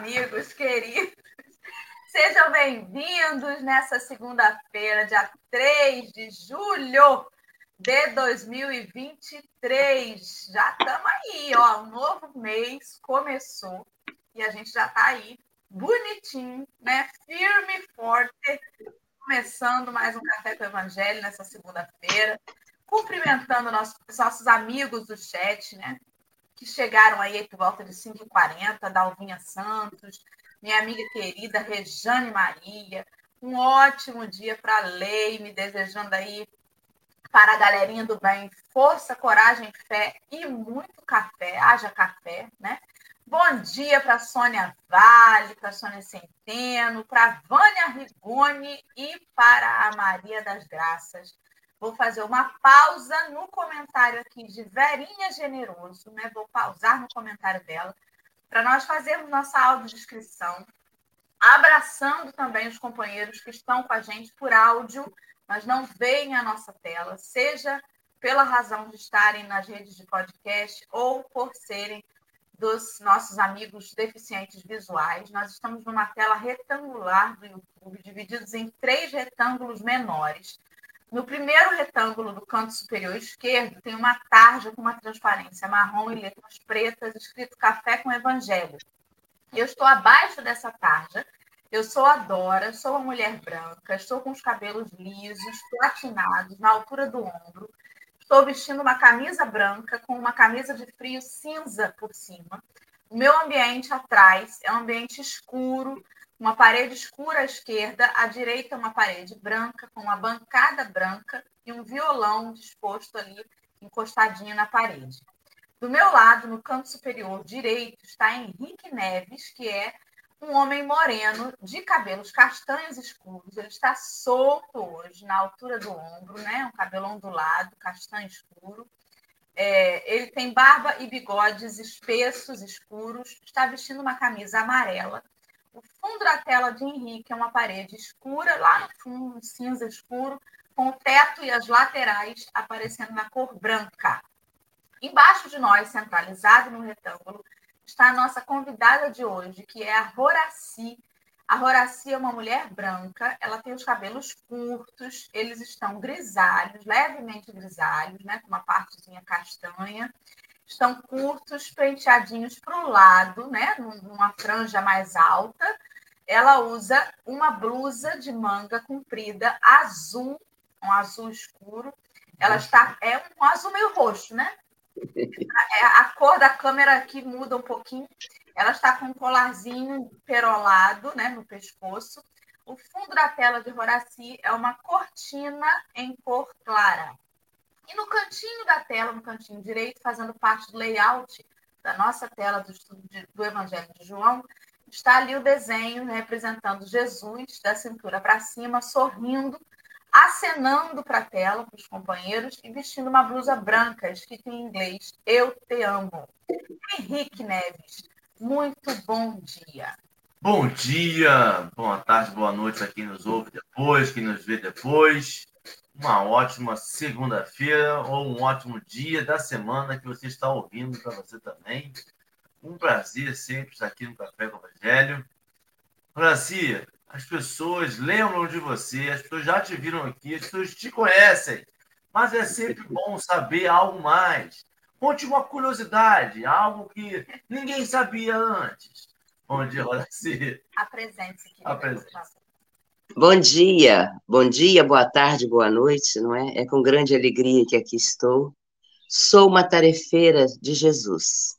amigos queridos. Sejam bem-vindos nessa segunda-feira, dia 3 de julho de 2023. Já estamos aí, ó. Um novo mês começou e a gente já está aí bonitinho, né? Firme e forte, começando mais um Café com o Evangelho nessa segunda-feira cumprimentando nossos, nossos amigos do chat, né? Que chegaram aí por volta de 5h40, Dalvinha Santos, minha amiga querida Rejane Maria. Um ótimo dia para a Lei, me desejando aí para a galerinha do bem força, coragem, fé e muito café. Haja café, né? Bom dia para Sônia Vale, para Sônia Centeno, para Vânia Rigoni e para a Maria das Graças. Vou fazer uma pausa no comentário aqui de Verinha Generoso, né? Vou pausar no comentário dela para nós fazermos nossa audiodescrição, abraçando também os companheiros que estão com a gente por áudio, mas não veem a nossa tela, seja pela razão de estarem nas redes de podcast ou por serem dos nossos amigos deficientes visuais. Nós estamos numa tela retangular do YouTube, divididos em três retângulos menores. No primeiro retângulo do canto superior esquerdo, tem uma tarja com uma transparência marrom e letras pretas, escrito Café com Evangelho. Eu estou abaixo dessa tarja. Eu sou a Dora, sou uma mulher branca, estou com os cabelos lisos, platinados, na altura do ombro. Estou vestindo uma camisa branca com uma camisa de frio cinza por cima. O meu ambiente atrás é um ambiente escuro, uma parede escura à esquerda, à direita uma parede branca, com uma bancada branca e um violão disposto ali, encostadinho na parede. Do meu lado, no canto superior direito, está Henrique Neves, que é um homem moreno, de cabelos castanhos escuros. Ele está solto hoje, na altura do ombro, né? Um cabelo ondulado, castanho escuro. É, ele tem barba e bigodes espessos, escuros. Está vestindo uma camisa amarela o fundo da tela de Henrique é uma parede escura, lá no fundo, um cinza escuro, com o teto e as laterais aparecendo na cor branca. Embaixo de nós, centralizado no retângulo, está a nossa convidada de hoje, que é a Horaci. A Horaci é uma mulher branca, ela tem os cabelos curtos, eles estão grisalhos, levemente grisalhos, né, com uma partezinha castanha estão curtos, penteadinhos para o lado, né? Numa franja mais alta. Ela usa uma blusa de manga comprida azul, um azul escuro. Ela está é um azul meio roxo, né? É, a cor da câmera aqui muda um pouquinho. Ela está com um colarzinho perolado, né, no pescoço. O fundo da tela de Horaci é uma cortina em cor clara. E no cantinho da tela, no cantinho direito, fazendo parte do layout da nossa tela do estudo de, do Evangelho de João, está ali o desenho representando Jesus da cintura para cima, sorrindo, acenando para a tela, para os companheiros, e vestindo uma blusa branca, escrita em inglês, Eu Te Amo. Henrique Neves, muito bom dia. Bom dia, boa tarde, boa noite a quem nos ouve depois, quem nos vê depois uma ótima segunda-feira ou um ótimo dia da semana que você está ouvindo para você também. Um prazer sempre estar aqui no Café com o Evangelho. Franci, as pessoas lembram de você, as pessoas já te viram aqui, as pessoas te conhecem, mas é sempre bom saber algo mais. Conte uma curiosidade, algo que ninguém sabia antes. Bom dia, Horaci. Apresente-se. Apresente-se. Bom dia, bom dia, boa tarde, boa noite, não é? É com grande alegria que aqui estou. Sou uma tarefeira de Jesus.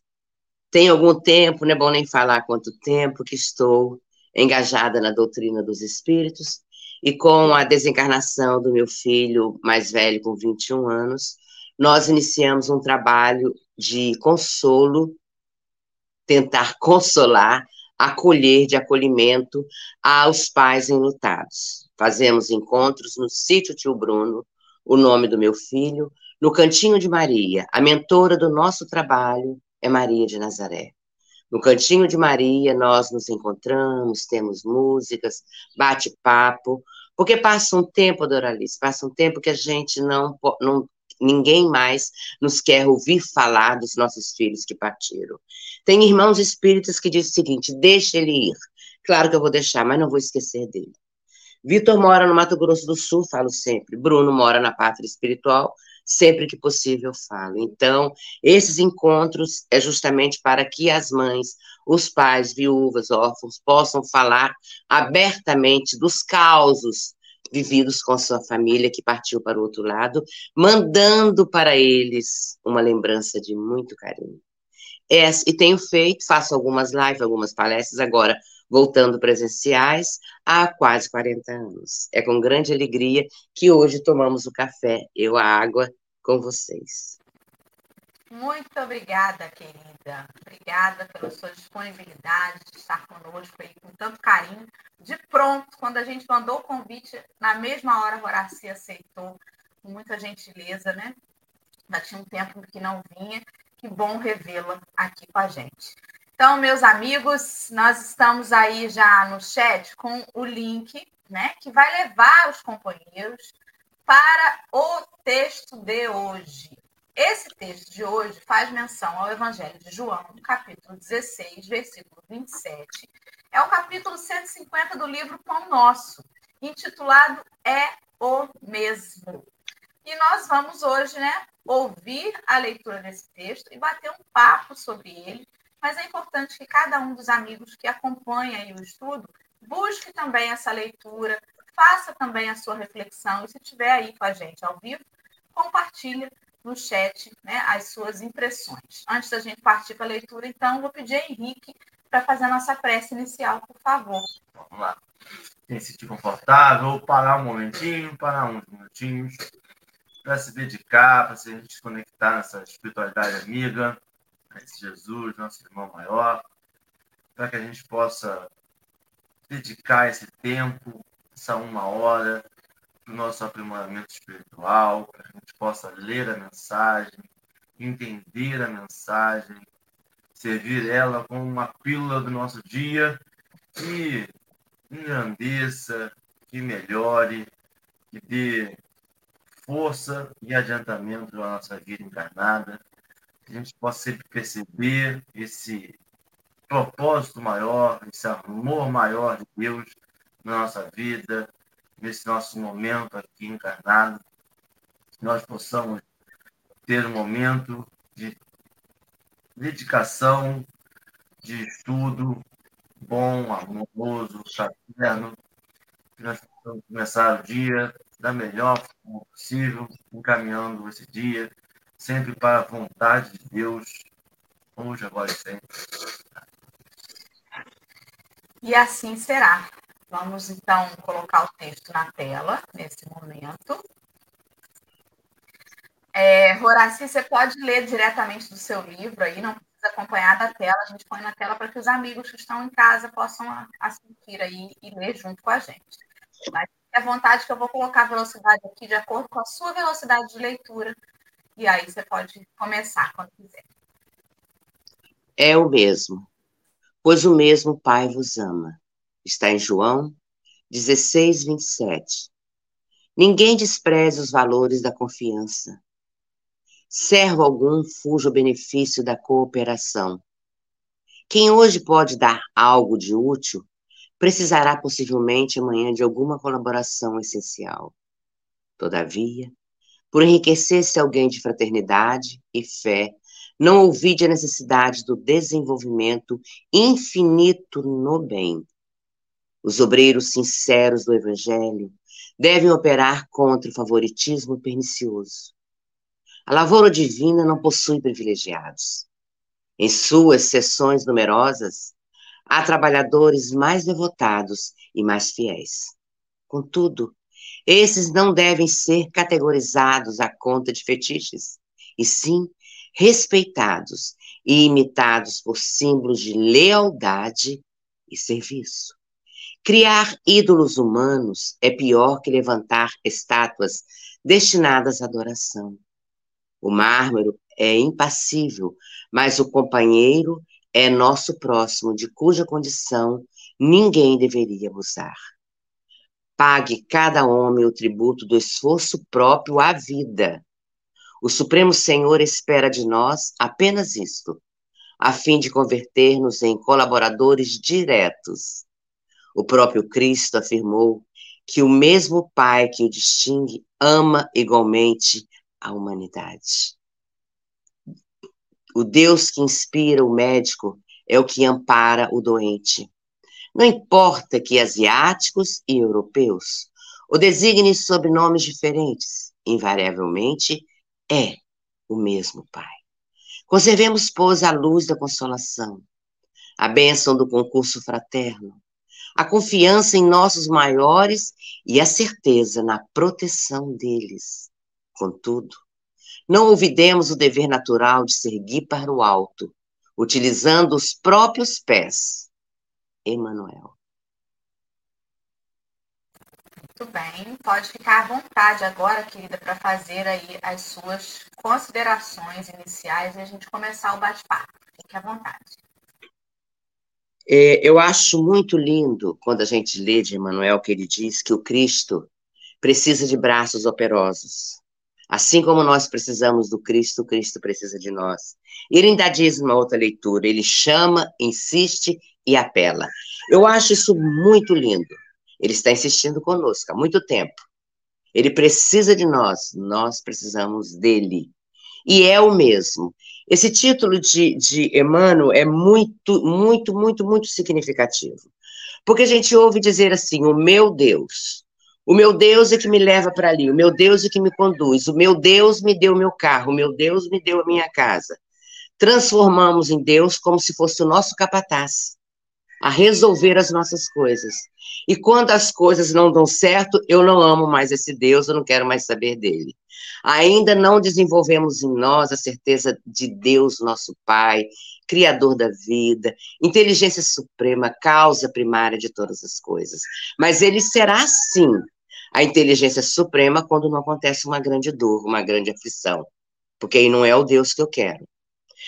Tem algum tempo, não é bom nem falar quanto tempo, que estou engajada na doutrina dos espíritos e com a desencarnação do meu filho mais velho, com 21 anos, nós iniciamos um trabalho de consolo, tentar consolar acolher de acolhimento aos pais enlutados. Fazemos encontros no sítio Tio Bruno, o nome do meu filho, no Cantinho de Maria. A mentora do nosso trabalho é Maria de Nazaré. No Cantinho de Maria, nós nos encontramos, temos músicas, bate-papo, porque passa um tempo, Doralice, passa um tempo que a gente não, não, ninguém mais nos quer ouvir falar dos nossos filhos que partiram. Tem irmãos espíritas que dizem o seguinte: deixa ele ir. Claro que eu vou deixar, mas não vou esquecer dele. Vitor mora no Mato Grosso do Sul, falo sempre. Bruno mora na pátria espiritual, sempre que possível falo. Então, esses encontros é justamente para que as mães, os pais, viúvas, órfãos possam falar abertamente dos causos vividos com sua família que partiu para o outro lado, mandando para eles uma lembrança de muito carinho. É, e tenho feito, faço algumas lives, algumas palestras agora voltando presenciais há quase 40 anos. É com grande alegria que hoje tomamos o café, eu a água, com vocês. Muito obrigada, querida. Obrigada pela sua disponibilidade de estar conosco aí com tanto carinho. De pronto, quando a gente mandou o convite, na mesma hora Horaci aceitou, com muita gentileza, né? Já tinha um tempo que não vinha. Que bom revê-la aqui com a gente. Então, meus amigos, nós estamos aí já no chat com o link, né, que vai levar os companheiros para o texto de hoje. Esse texto de hoje faz menção ao Evangelho de João, capítulo 16, versículo 27. É o capítulo 150 do livro Pão Nosso, intitulado É o Mesmo. E nós vamos hoje, né, ouvir a leitura desse texto e bater um papo sobre ele mas é importante que cada um dos amigos que acompanha o estudo busque também essa leitura, faça também a sua reflexão, e se estiver aí com a gente ao vivo, compartilhe no chat né, as suas impressões. Antes da gente partir para a leitura, então, vou pedir a Henrique para fazer a nossa prece inicial, por favor. Vamos lá. Quem se sentir confortável, parar um momentinho, parar uns minutinhos, para se dedicar, para se desconectar nessa espiritualidade amiga, esse Jesus, nosso irmão maior, para que a gente possa dedicar esse tempo, essa uma hora, para o nosso aprimoramento espiritual, para a gente possa ler a mensagem, entender a mensagem, servir ela como uma pílula do nosso dia que engrandeça, que melhore, que dê força e adiantamento à nossa vida encarnada que a gente possa sempre perceber esse propósito maior, esse amor maior de Deus na nossa vida, nesse nosso momento aqui encarnado, que nós possamos ter um momento de dedicação, de estudo bom, amoroso, fraterno, que nós possamos começar o dia da melhor forma possível, encaminhando esse dia sempre para a vontade de Deus, hoje, agora e sempre. E assim será. Vamos então colocar o texto na tela nesse momento. É, Horaci, você pode ler diretamente do seu livro aí, não precisa acompanhar da tela, a gente põe na tela para que os amigos que estão em casa possam assistir aí e ler junto com a gente. Mas fique à vontade que eu vou colocar a velocidade aqui de acordo com a sua velocidade de leitura e aí você pode começar quando quiser. É o mesmo, pois o mesmo Pai vos ama. Está em João 16, 27. Ninguém despreze os valores da confiança. Servo algum fuja o benefício da cooperação. Quem hoje pode dar algo de útil, precisará possivelmente amanhã de alguma colaboração essencial. Todavia, por enriquecer-se alguém de fraternidade e fé, não ouvide a necessidade do desenvolvimento infinito no bem. Os obreiros sinceros do Evangelho devem operar contra o favoritismo pernicioso. A lavoura divina não possui privilegiados. Em suas sessões numerosas, há trabalhadores mais devotados e mais fiéis. Contudo, esses não devem ser categorizados à conta de fetiches, e sim respeitados e imitados por símbolos de lealdade e serviço. Criar ídolos humanos é pior que levantar estátuas destinadas à adoração. O mármore é impassível, mas o companheiro é nosso próximo, de cuja condição ninguém deveria abusar. Pague cada homem o tributo do esforço próprio à vida. O Supremo Senhor espera de nós apenas isto, a fim de converter-nos em colaboradores diretos. O próprio Cristo afirmou que o mesmo Pai que o distingue ama igualmente a humanidade. O Deus que inspira o médico é o que ampara o doente. Não importa que asiáticos e europeus o designem sob nomes diferentes, invariavelmente é o mesmo Pai. Conservemos, pois, a luz da consolação, a bênção do concurso fraterno, a confiança em nossos maiores e a certeza na proteção deles. Contudo, não olvidemos o dever natural de seguir para o alto, utilizando os próprios pés. Emmanuel. Muito bem, pode ficar à vontade agora, querida, para fazer aí as suas considerações iniciais e a gente começar o bate-papo. Fique à vontade. É, eu acho muito lindo quando a gente lê de Emmanuel que ele diz que o Cristo precisa de braços operosos. Assim como nós precisamos do Cristo, o Cristo precisa de nós. Ele ainda diz uma outra leitura, ele chama, insiste e apela. Eu acho isso muito lindo. Ele está insistindo conosco há muito tempo. Ele precisa de nós, nós precisamos dele. E é o mesmo. Esse título de, de Emmanuel é muito, muito, muito, muito significativo. Porque a gente ouve dizer assim: o meu Deus. O meu Deus é que me leva para ali, o meu Deus é que me conduz, o meu Deus me deu meu carro, o meu Deus me deu a minha casa. Transformamos em Deus como se fosse o nosso capataz a resolver as nossas coisas. E quando as coisas não dão certo, eu não amo mais esse Deus, eu não quero mais saber dele. Ainda não desenvolvemos em nós a certeza de Deus, nosso Pai, Criador da vida, inteligência suprema, causa primária de todas as coisas. Mas ele será, sim, a inteligência suprema quando não acontece uma grande dor, uma grande aflição. Porque aí não é o Deus que eu quero.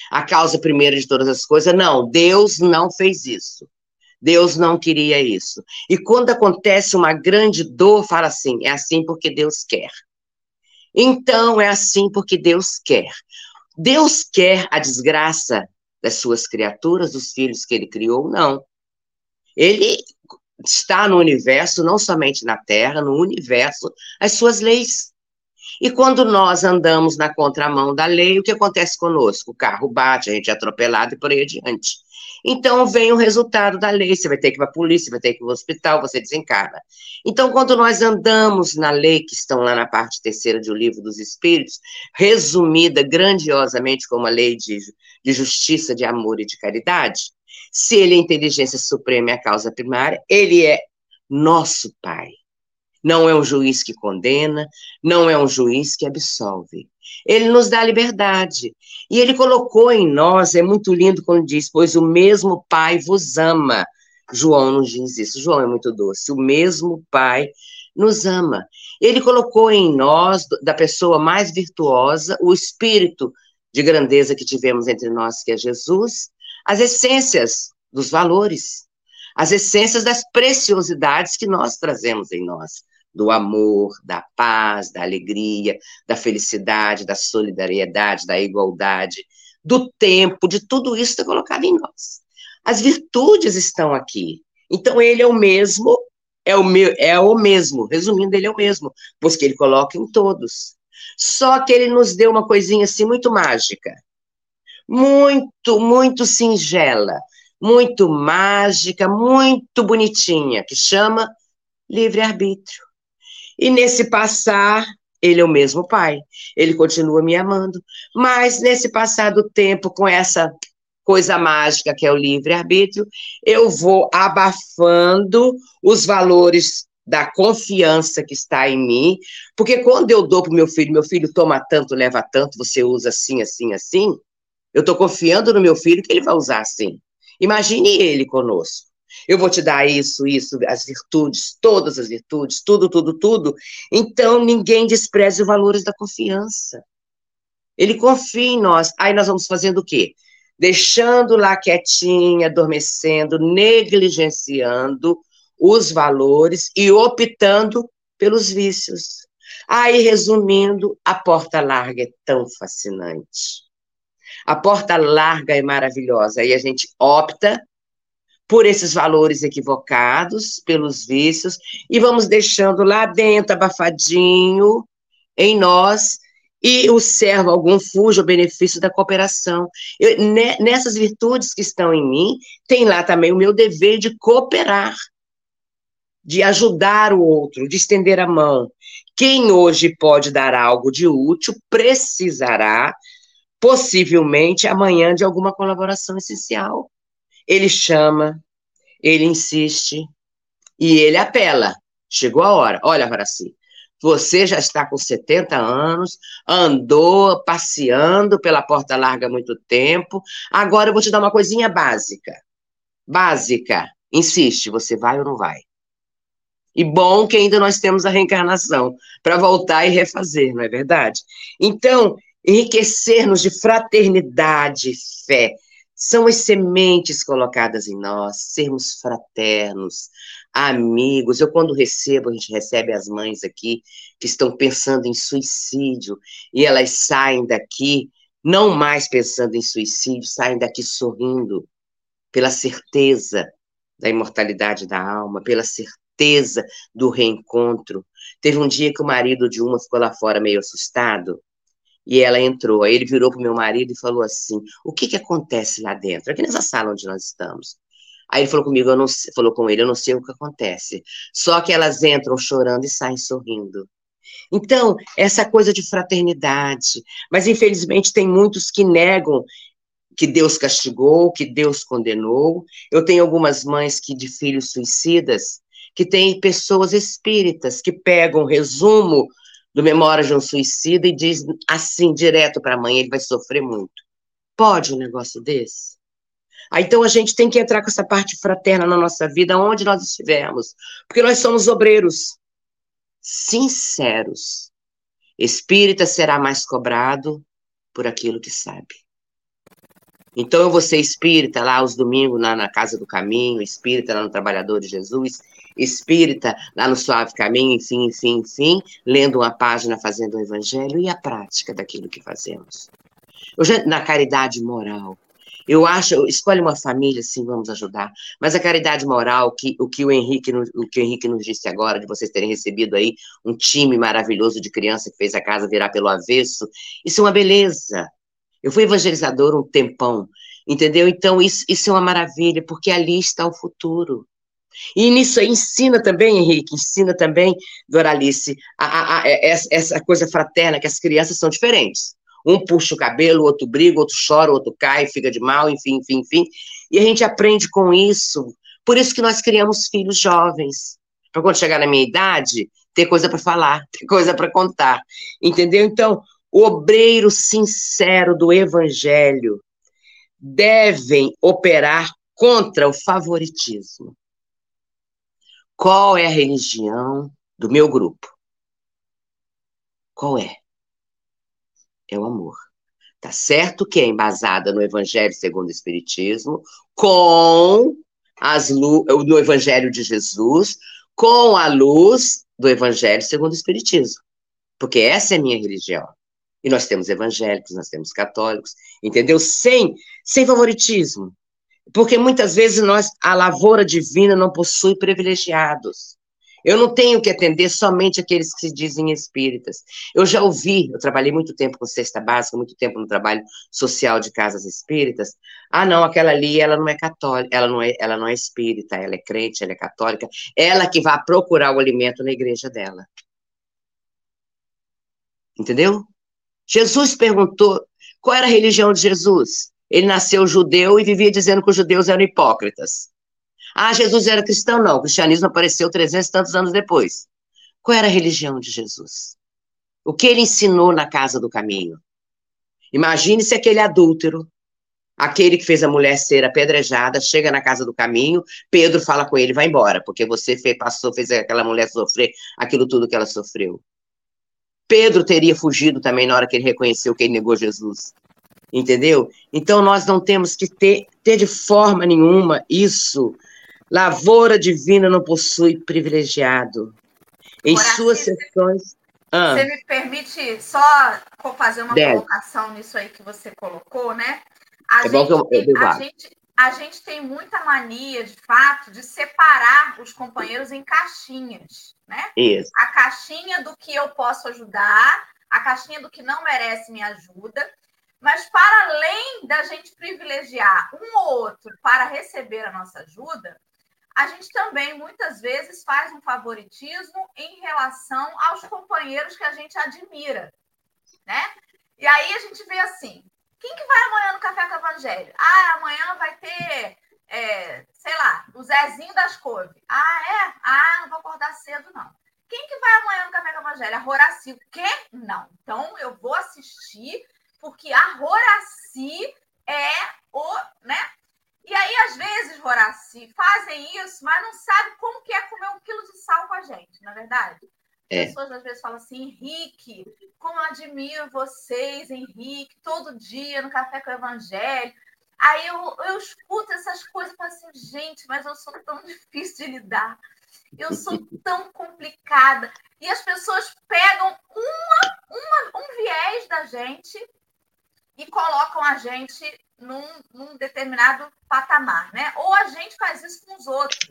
A causa primeira de todas as coisas, não, Deus não fez isso. Deus não queria isso. E quando acontece uma grande dor, fala assim: é assim porque Deus quer. Então, é assim porque Deus quer. Deus quer a desgraça das suas criaturas, dos filhos que ele criou? Não. Ele está no universo, não somente na Terra, no universo, as suas leis. E quando nós andamos na contramão da lei, o que acontece conosco? O carro bate, a gente é atropelado e por aí adiante. Então vem o resultado da lei, você vai ter que ir para a polícia, vai ter que ir para o hospital, você desencarna. Então, quando nós andamos na lei, que estão lá na parte terceira do livro dos Espíritos, resumida grandiosamente como a lei de, de justiça, de amor e de caridade, se ele é inteligência suprema e a causa primária, ele é nosso Pai. Não é um juiz que condena, não é um juiz que absolve. Ele nos dá liberdade. E ele colocou em nós, é muito lindo quando diz, pois o mesmo Pai vos ama. João nos diz isso. João é muito doce. O mesmo Pai nos ama. Ele colocou em nós, da pessoa mais virtuosa, o espírito de grandeza que tivemos entre nós, que é Jesus, as essências dos valores, as essências das preciosidades que nós trazemos em nós do amor, da paz, da alegria, da felicidade, da solidariedade, da igualdade, do tempo, de tudo isso está colocado em nós. As virtudes estão aqui. Então ele é o mesmo, é o, meu, é o mesmo, resumindo, ele é o mesmo, pois que ele coloca em todos. Só que ele nos deu uma coisinha assim muito mágica, muito, muito singela, muito mágica, muito bonitinha, que chama livre-arbítrio. E nesse passar, ele é o mesmo pai, ele continua me amando, mas nesse passar do tempo, com essa coisa mágica que é o livre-arbítrio, eu vou abafando os valores da confiança que está em mim, porque quando eu dou para o meu filho, meu filho toma tanto, leva tanto, você usa assim, assim, assim, eu estou confiando no meu filho que ele vai usar assim. Imagine ele conosco. Eu vou te dar isso, isso, as virtudes, todas as virtudes, tudo, tudo, tudo. Então, ninguém despreze os valores da confiança. Ele confia em nós. Aí nós vamos fazendo o quê? Deixando lá quietinha, adormecendo, negligenciando os valores e optando pelos vícios. Aí, resumindo, a porta larga é tão fascinante. A porta larga é maravilhosa. Aí a gente opta por esses valores equivocados, pelos vícios, e vamos deixando lá dentro, abafadinho, em nós, e o servo algum fuja o benefício da cooperação. Eu, nessas virtudes que estão em mim, tem lá também o meu dever de cooperar, de ajudar o outro, de estender a mão. Quem hoje pode dar algo de útil precisará, possivelmente, amanhã de alguma colaboração essencial. Ele chama, ele insiste e ele apela. Chegou a hora. Olha, Horaci, você já está com 70 anos, andou passeando pela porta larga há muito tempo. Agora eu vou te dar uma coisinha básica. Básica. Insiste, você vai ou não vai? E bom que ainda nós temos a reencarnação para voltar e refazer, não é verdade? Então, enriquecer-nos de fraternidade, fé, são as sementes colocadas em nós, sermos fraternos, amigos. Eu, quando recebo, a gente recebe as mães aqui que estão pensando em suicídio e elas saem daqui não mais pensando em suicídio, saem daqui sorrindo pela certeza da imortalidade da alma, pela certeza do reencontro. Teve um dia que o marido de uma ficou lá fora meio assustado e ela entrou. Aí ele virou para o meu marido e falou assim: O que, que acontece lá dentro? Aqui nessa sala onde nós estamos. Aí ele falou comigo, eu não falou com ele, eu não sei o que acontece. Só que elas entram chorando e saem sorrindo. Então, essa coisa de fraternidade. Mas, infelizmente, tem muitos que negam que Deus castigou, que Deus condenou. Eu tenho algumas mães que de filhos suicidas, que têm pessoas espíritas que pegam resumo do Memória de um Suicida e diz assim, direto para a mãe, ele vai sofrer muito. Pode um negócio desse? Aí, então a gente tem que entrar com essa parte fraterna na nossa vida, onde nós estivermos, porque nós somos obreiros sinceros. Espírita será mais cobrado por aquilo que sabe. Então eu vou ser espírita lá aos domingos na, na Casa do Caminho, espírita lá no Trabalhador de Jesus, espírita lá no Suave Caminho, enfim, enfim, enfim, lendo uma página, fazendo o Evangelho e a prática daquilo que fazemos. Já, na caridade moral, eu acho, escolhe uma família, sim, vamos ajudar. Mas a caridade moral, que, o, que o, Henrique, o que o Henrique nos disse agora, de vocês terem recebido aí um time maravilhoso de criança que fez a casa virar pelo avesso, isso é uma beleza. Eu fui evangelizador um tempão, entendeu? Então, isso, isso é uma maravilha, porque ali está o futuro. E nisso aí ensina também, Henrique, ensina também, Doralice, a, a, a, essa coisa fraterna, que as crianças são diferentes. Um puxa o cabelo, outro briga, outro chora, outro cai, fica de mal, enfim, enfim, enfim. E a gente aprende com isso. Por isso que nós criamos filhos jovens. Para quando chegar na minha idade, ter coisa para falar, ter coisa para contar. Entendeu? Então, o obreiro sincero do evangelho devem operar contra o favoritismo. Qual é a religião do meu grupo? Qual é? É o amor. Tá certo que é embasada no Evangelho segundo o Espiritismo, com as no Evangelho de Jesus, com a luz do Evangelho segundo o Espiritismo. Porque essa é a minha religião. E nós temos evangélicos, nós temos católicos, entendeu? Sem, sem favoritismo. Porque muitas vezes nós, a lavoura divina não possui privilegiados. Eu não tenho que atender somente aqueles que se dizem espíritas. Eu já ouvi, eu trabalhei muito tempo com cesta básica, muito tempo no trabalho social de casas espíritas. Ah, não, aquela ali, ela não é católica, ela não é, ela não é espírita, ela é crente, ela é católica. Ela que vai procurar o alimento na igreja dela. Entendeu? Jesus perguntou qual era a religião de Jesus. Ele nasceu judeu e vivia dizendo que os judeus eram hipócritas. Ah, Jesus era cristão? Não, o cristianismo apareceu 300 e tantos anos depois. Qual era a religião de Jesus? O que ele ensinou na casa do caminho? Imagine se aquele adúltero, aquele que fez a mulher ser apedrejada, chega na casa do caminho, Pedro fala com ele, vai embora, porque você fez, passou, fez aquela mulher sofrer aquilo tudo que ela sofreu. Pedro teria fugido também na hora que ele reconheceu que ele negou Jesus entendeu? Então nós não temos que ter, ter de forma nenhuma isso. Lavoura divina não possui privilegiado. Em suas sessões. Ah. Você me permite só fazer uma Deve. colocação nisso aí que você colocou, né? A, é gente, eu, eu a, gente, a gente tem muita mania, de fato, de separar os companheiros em caixinhas, né? Isso. A caixinha do que eu posso ajudar, a caixinha do que não merece minha ajuda. Mas para além da gente privilegiar um ou outro para receber a nossa ajuda, a gente também muitas vezes faz um favoritismo em relação aos companheiros que a gente admira, né? E aí a gente vê assim, quem que vai amanhã no Café com o Evangelho? Ah, amanhã vai ter, é, sei lá, o Zezinho das Couves. Ah, é? Ah, não vou acordar cedo, não. Quem que vai amanhã no Café com o Evangelho? A Roraci. O quê? Não. Então, eu vou assistir, porque a Roraci é o, né? E aí, às vezes, Horaci, fazem isso, mas não sabem como que é comer um quilo de sal com a gente, na é verdade? É. As pessoas às vezes falam assim, Henrique, como eu admiro vocês, Henrique, todo dia no Café com o Evangelho. Aí eu, eu escuto essas coisas e falo assim, gente, mas eu sou tão difícil de lidar. Eu sou tão complicada. E as pessoas pegam uma, uma, um viés da gente e colocam a gente num, num, determinado patamar, né? Ou a gente faz isso com os outros.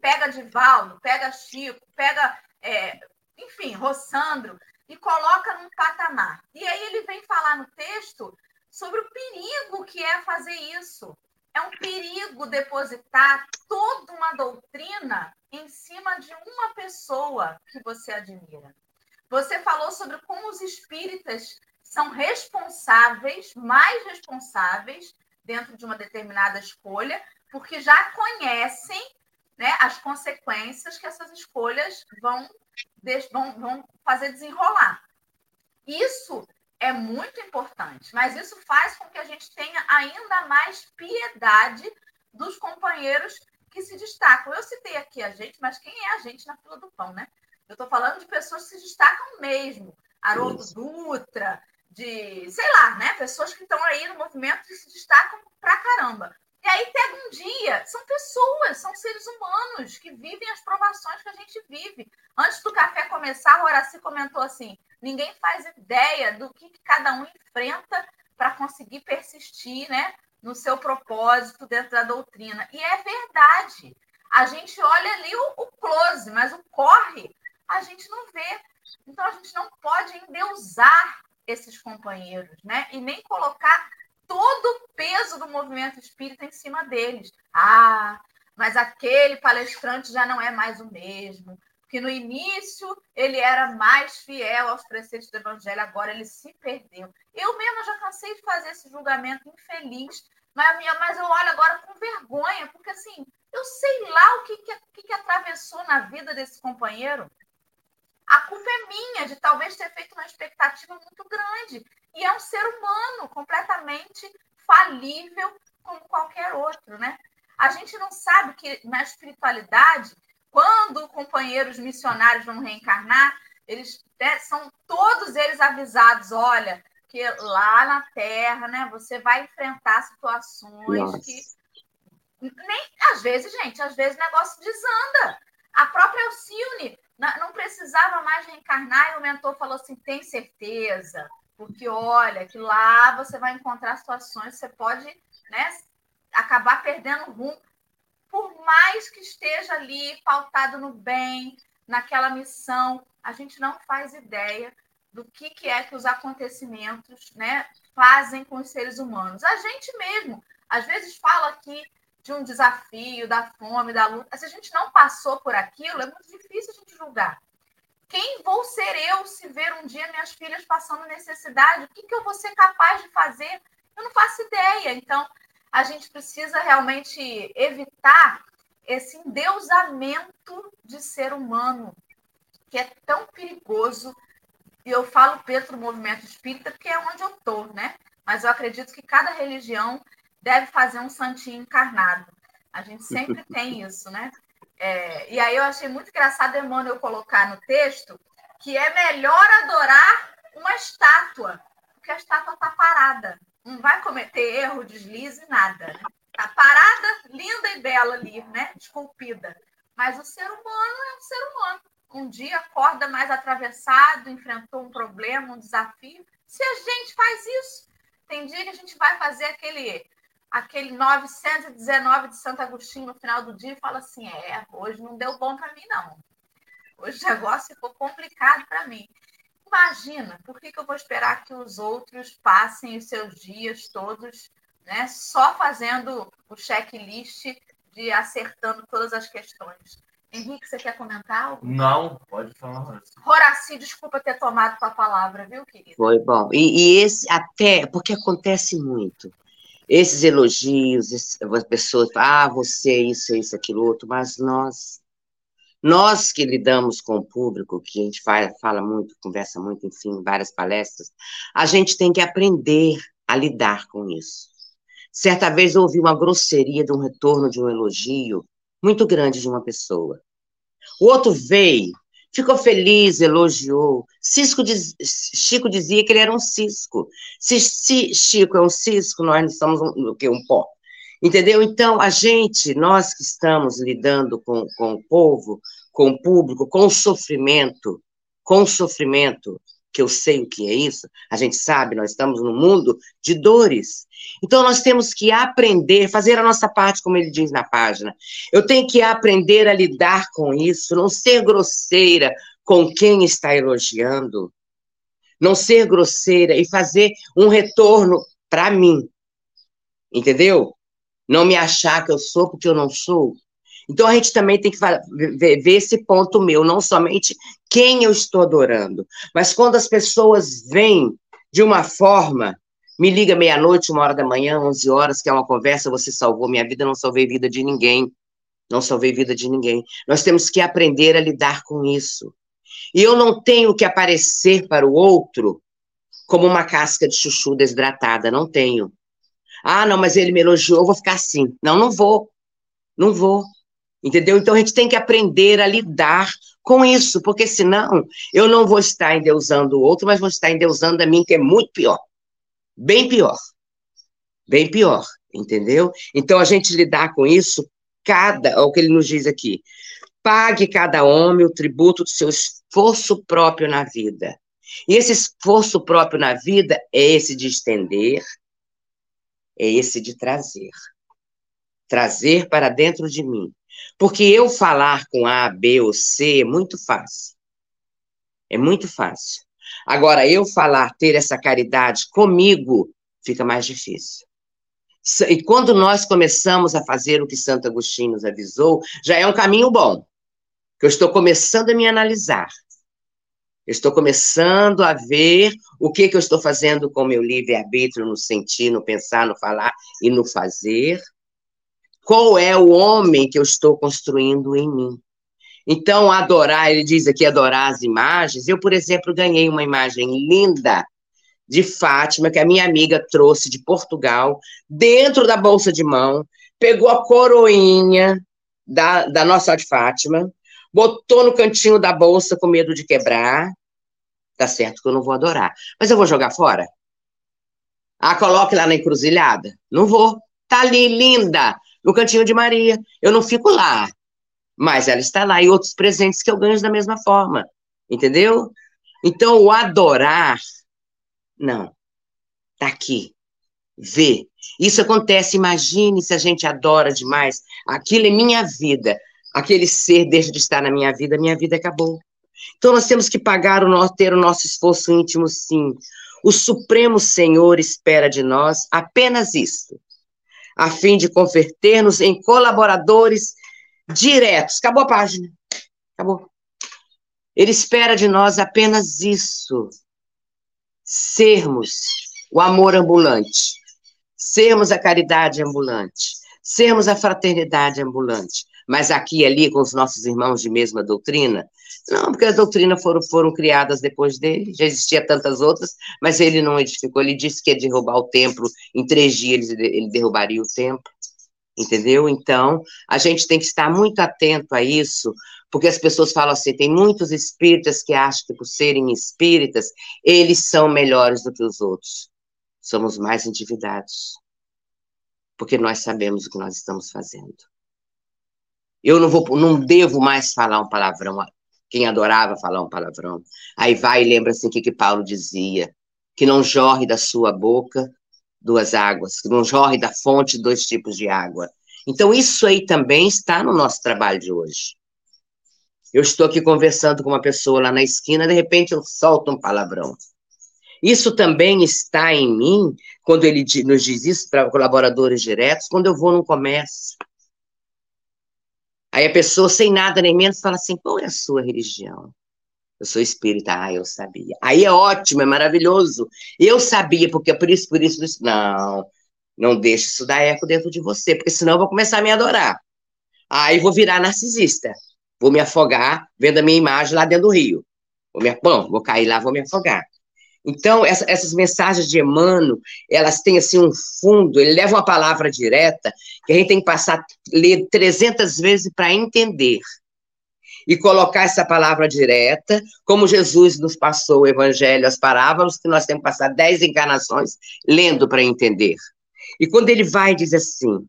Pega Divaldo, pega Chico, pega, é, enfim, Rossandro, e coloca num patamar. E aí ele vem falar no texto sobre o perigo que é fazer isso. É um perigo depositar toda uma doutrina em cima de uma pessoa que você admira. Você falou sobre como os espíritas são responsáveis, mais responsáveis dentro de uma determinada escolha, porque já conhecem né, as consequências que essas escolhas vão, vão, vão fazer desenrolar. Isso é muito importante, mas isso faz com que a gente tenha ainda mais piedade dos companheiros que se destacam. Eu citei aqui a gente, mas quem é a gente na fila do pão, né? Eu estou falando de pessoas que se destacam mesmo. Haroldo Dutra, de, sei lá, né? Pessoas que estão aí no movimento e se destacam pra caramba. E aí pega um dia, são pessoas, são seres humanos que vivem as provações que a gente vive. Antes do café começar, Horaci comentou assim: ninguém faz ideia do que cada um enfrenta para conseguir persistir né, no seu propósito dentro da doutrina. E é verdade. A gente olha ali o, o close, mas o corre a gente não vê. Então a gente não pode endeusar esses companheiros, né? E nem colocar todo o peso do movimento espírita em cima deles. Ah, mas aquele palestrante já não é mais o mesmo, porque no início ele era mais fiel aos preceitos do evangelho, agora ele se perdeu. Eu mesma já cansei de fazer esse julgamento infeliz, mas, mas eu olho agora com vergonha, porque assim, eu sei lá o que, que, que atravessou na vida desse companheiro. A culpa é minha de talvez ter feito uma expectativa muito grande. E é um ser humano completamente falível como qualquer outro, né? A gente não sabe que na espiritualidade, quando companheiros missionários vão reencarnar, eles né, são todos eles avisados, olha, que lá na Terra, né, você vai enfrentar situações Nossa. que nem às vezes, gente, às vezes o negócio desanda. A própria Alcione não precisava mais reencarnar e o mentor falou assim: tem certeza, porque olha, que lá você vai encontrar situações, você pode né, acabar perdendo rumo, por mais que esteja ali pautado no bem, naquela missão, a gente não faz ideia do que, que é que os acontecimentos né, fazem com os seres humanos. A gente mesmo, às vezes, fala aqui de um desafio, da fome, da luta. Se a gente não passou por aquilo, é muito difícil a gente julgar. Quem vou ser eu se ver um dia minhas filhas passando necessidade? O que, que eu vou ser capaz de fazer? Eu não faço ideia. Então, a gente precisa realmente evitar esse endeusamento de ser humano, que é tão perigoso. E eu falo Pedro movimento espírita porque é onde eu estou, né? Mas eu acredito que cada religião deve fazer um santinho encarnado. A gente sempre tem isso, né? É, e aí eu achei muito engraçado Emmanuel colocar no texto que é melhor adorar uma estátua, porque a estátua está parada. Não vai cometer erro, deslize, nada. Está né? Parada, linda e bela ali, né? Esculpida. Mas o ser humano é um ser humano. um dia acorda mais atravessado, enfrentou um problema, um desafio. Se a gente faz isso, tem dia que a gente vai fazer aquele aquele 919 de Santo Agostinho no final do dia e fala assim: é, hoje não deu bom para mim, não. Hoje o negócio ficou complicado para mim. Imagina, por que, que eu vou esperar que os outros passem os seus dias todos né, só fazendo o checklist de acertando todas as questões? Henrique, você quer comentar algo? Não, pode falar. Horaci, desculpa ter tomado com a palavra, viu, querido? Foi bom. E, e esse até, porque acontece muito. Esses elogios, as pessoas, ah, você, é isso, é isso, aquilo outro, mas nós, nós que lidamos com o público, que a gente fala, fala muito, conversa muito, enfim, várias palestras, a gente tem que aprender a lidar com isso. Certa vez eu ouvi uma grosseria de um retorno de um elogio muito grande de uma pessoa. O outro veio, ficou feliz, elogiou. Cisco diz, Chico dizia que ele era um cisco. Se, se Chico é um cisco, nós somos um, o que, um pó. Entendeu? Então, a gente, nós que estamos lidando com, com o povo, com o público, com o sofrimento, com o sofrimento, que eu sei o que é isso, a gente sabe, nós estamos num mundo de dores. Então, nós temos que aprender, fazer a nossa parte, como ele diz na página. Eu tenho que aprender a lidar com isso, não ser grosseira com quem está elogiando, não ser grosseira e fazer um retorno para mim. Entendeu? Não me achar que eu sou porque eu não sou. Então a gente também tem que ver, esse ponto meu, não somente quem eu estou adorando, mas quando as pessoas vêm de uma forma, me liga meia-noite, uma hora da manhã, 11 horas, que é uma conversa, você salvou minha vida, não salvei vida de ninguém. Não salvei vida de ninguém. Nós temos que aprender a lidar com isso. E eu não tenho que aparecer para o outro como uma casca de chuchu desidratada, não tenho. Ah, não, mas ele me elogiou, vou ficar assim. Não, não vou. Não vou. Entendeu? Então a gente tem que aprender a lidar com isso, porque senão eu não vou estar endeusando o outro, mas vou estar endeusando a mim, que é muito pior. Bem pior. Bem pior, entendeu? Então a gente lidar com isso, cada, é o que ele nos diz aqui, pague cada homem o tributo do seu esforço próprio na vida. E esse esforço próprio na vida é esse de estender, é esse de trazer. Trazer para dentro de mim porque eu falar com A, B ou C é muito fácil. É muito fácil. Agora, eu falar, ter essa caridade comigo, fica mais difícil. E quando nós começamos a fazer o que Santo Agostinho nos avisou, já é um caminho bom. Que eu estou começando a me analisar. Eu estou começando a ver o que, que eu estou fazendo com o meu livre-arbítrio no sentir, no pensar, no falar e no fazer qual é o homem que eu estou construindo em mim. Então, adorar, ele diz aqui adorar as imagens. Eu, por exemplo, ganhei uma imagem linda de Fátima, que a minha amiga trouxe de Portugal, dentro da bolsa de mão, pegou a coroinha da, da Nossa de Fátima, botou no cantinho da bolsa com medo de quebrar. Tá certo que eu não vou adorar. Mas eu vou jogar fora? Ah, coloque lá na encruzilhada? Não vou. Tá ali, linda no Cantinho de Maria. Eu não fico lá, mas ela está lá. E outros presentes que eu ganho da mesma forma, entendeu? Então, o adorar, não, está aqui, vê. Isso acontece, imagine se a gente adora demais, aquilo é minha vida, aquele ser deixa de estar na minha vida, minha vida acabou. Então, nós temos que pagar o nosso, ter o nosso esforço íntimo, sim. O Supremo Senhor espera de nós apenas isso, a fim de converter-nos em colaboradores diretos. Acabou a página. Acabou. Ele espera de nós apenas isso: sermos o amor ambulante, sermos a caridade ambulante, sermos a fraternidade ambulante. Mas aqui e ali, com os nossos irmãos de mesma doutrina, não, porque as doutrinas foram, foram criadas depois dele, já existia tantas outras, mas ele não edificou, ele disse que ia derrubar o templo, em três dias ele, derrubaria o templo, entendeu? Então, a gente tem que estar muito atento a isso, porque as pessoas falam assim, tem muitos espíritas que acham que por serem espíritas, eles são melhores do que os outros. Somos mais endividados, porque nós sabemos o que nós estamos fazendo. Eu não vou, não devo mais falar um palavrão quem adorava falar um palavrão. Aí vai e lembra assim o que, que Paulo dizia: que não jorre da sua boca duas águas, que não jorre da fonte dois tipos de água. Então, isso aí também está no nosso trabalho de hoje. Eu estou aqui conversando com uma pessoa lá na esquina, de repente eu solto um palavrão. Isso também está em mim, quando ele nos diz isso para colaboradores diretos, quando eu vou num comércio. Aí a pessoa, sem nada nem menos, fala assim: qual é a sua religião? Eu sou espírita, ah, eu sabia. Aí é ótimo, é maravilhoso. Eu sabia, porque é por isso, por isso, por isso. Não, não deixe isso dar eco dentro de você, porque senão eu vou começar a me adorar. Aí vou virar narcisista. Vou me afogar vendo a minha imagem lá dentro do rio. Vou, me, bom, vou cair lá, vou me afogar. Então, essa, essas mensagens de Emmanuel, elas têm assim um fundo, ele leva uma palavra direta, que a gente tem que passar, ler 300 vezes para entender e colocar essa palavra direta, como Jesus nos passou o evangelho, as parábolas, que nós temos que passar dez encarnações lendo para entender. E quando ele vai, diz assim: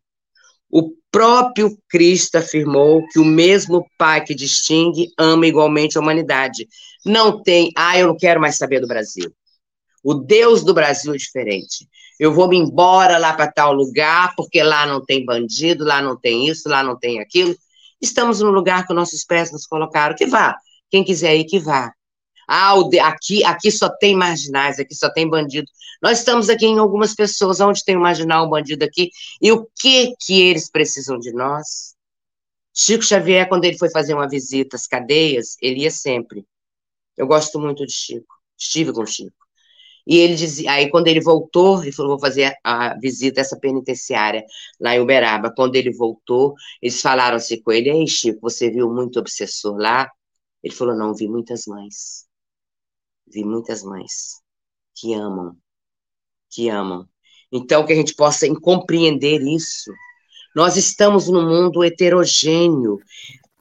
o próprio Cristo afirmou que o mesmo Pai que distingue ama igualmente a humanidade. Não tem, ah, eu não quero mais saber do Brasil. O Deus do Brasil é diferente. Eu vou me embora lá para tal lugar, porque lá não tem bandido, lá não tem isso, lá não tem aquilo. Estamos no lugar que nossos pés nos colocaram. Que vá. Quem quiser ir, que vá. Ah, aqui, aqui só tem marginais, aqui só tem bandido. Nós estamos aqui em algumas pessoas, onde tem um marginal, um bandido aqui, e o que que eles precisam de nós? Chico Xavier, quando ele foi fazer uma visita às cadeias, ele ia sempre. Eu gosto muito de Chico, estive com Chico. E ele dizia, aí quando ele voltou, ele falou, vou fazer a visita a essa penitenciária lá em Uberaba. Quando ele voltou, eles falaram assim com ele, ei Chico, você viu muito obsessor lá? Ele falou, não, vi muitas mães. Vi muitas mães que amam, que amam. Então, que a gente possa compreender isso. Nós estamos num mundo heterogêneo.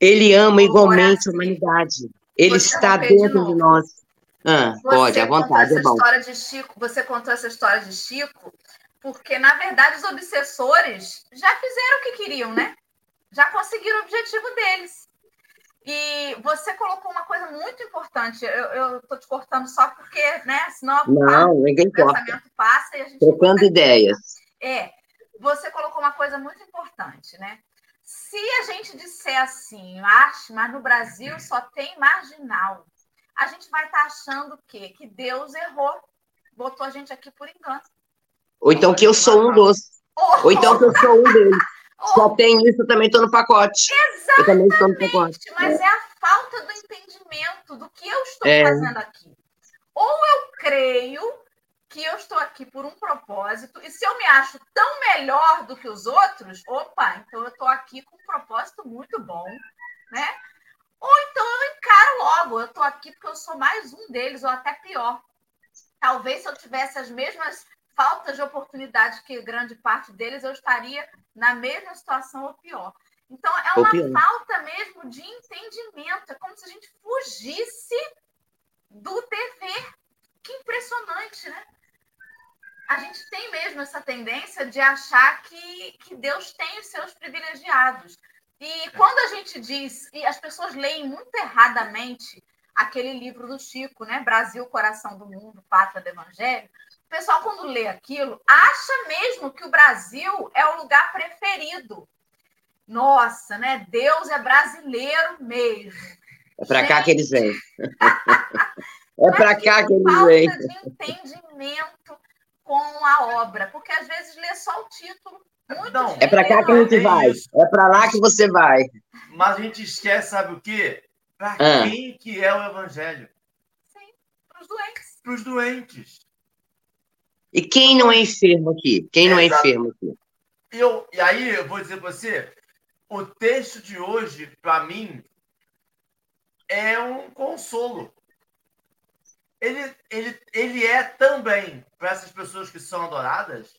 Ele ama igualmente a humanidade. Ele está dentro de nós. Ah, pode, à vontade, é bom. História de Chico, você contou essa história de Chico, porque, na verdade, os obsessores já fizeram o que queriam, né? Já conseguiram o objetivo deles. E você colocou uma coisa muito importante. Eu estou te cortando só porque, né? Senão não, ninguém o pensamento passa e a gente. Trocando ideias. É. Você colocou uma coisa muito importante, né? Se a gente disser assim, mas no Brasil só tem marginal a gente vai estar tá achando o quê? Que Deus errou, botou a gente aqui por engano. Ou então que eu sou um dos. Ou então que eu sou um deles. Só tem isso, também estou no pacote. Exatamente. Eu também estou no pacote. Mas é. é a falta do entendimento do que eu estou é. fazendo aqui. Ou eu creio que eu estou aqui por um propósito, e se eu me acho tão melhor do que os outros, opa, então eu estou aqui com um propósito muito bom, né? Ou então eu encaro logo, eu estou aqui porque eu sou mais um deles, ou até pior. Talvez se eu tivesse as mesmas faltas de oportunidade que grande parte deles, eu estaria na mesma situação ou pior. Então, é uma falta mesmo de entendimento. É como se a gente fugisse do dever. Que impressionante, né? A gente tem mesmo essa tendência de achar que, que Deus tem os seus privilegiados. E quando a gente diz, e as pessoas leem muito erradamente aquele livro do Chico, né? Brasil, Coração do Mundo, Pátria do Evangelho, o pessoal, quando lê aquilo, acha mesmo que o Brasil é o lugar preferido. Nossa, né? Deus é brasileiro mesmo. É para cá que eles vêm. é para cá que eles vêm. Falta de entendimento com a obra, porque às vezes lê só o título não, é para cá que a gente é vai. Isso. É para lá que você vai. Mas a gente esquece, sabe o quê? Para ah. quem que é o evangelho? Sim, para os doentes. Para os doentes. E quem não é enfermo aqui? Quem não é enfermo aqui? Eu, e aí, eu vou dizer para você, o texto de hoje, para mim, é um consolo. Ele, ele, ele é também, para essas pessoas que são adoradas,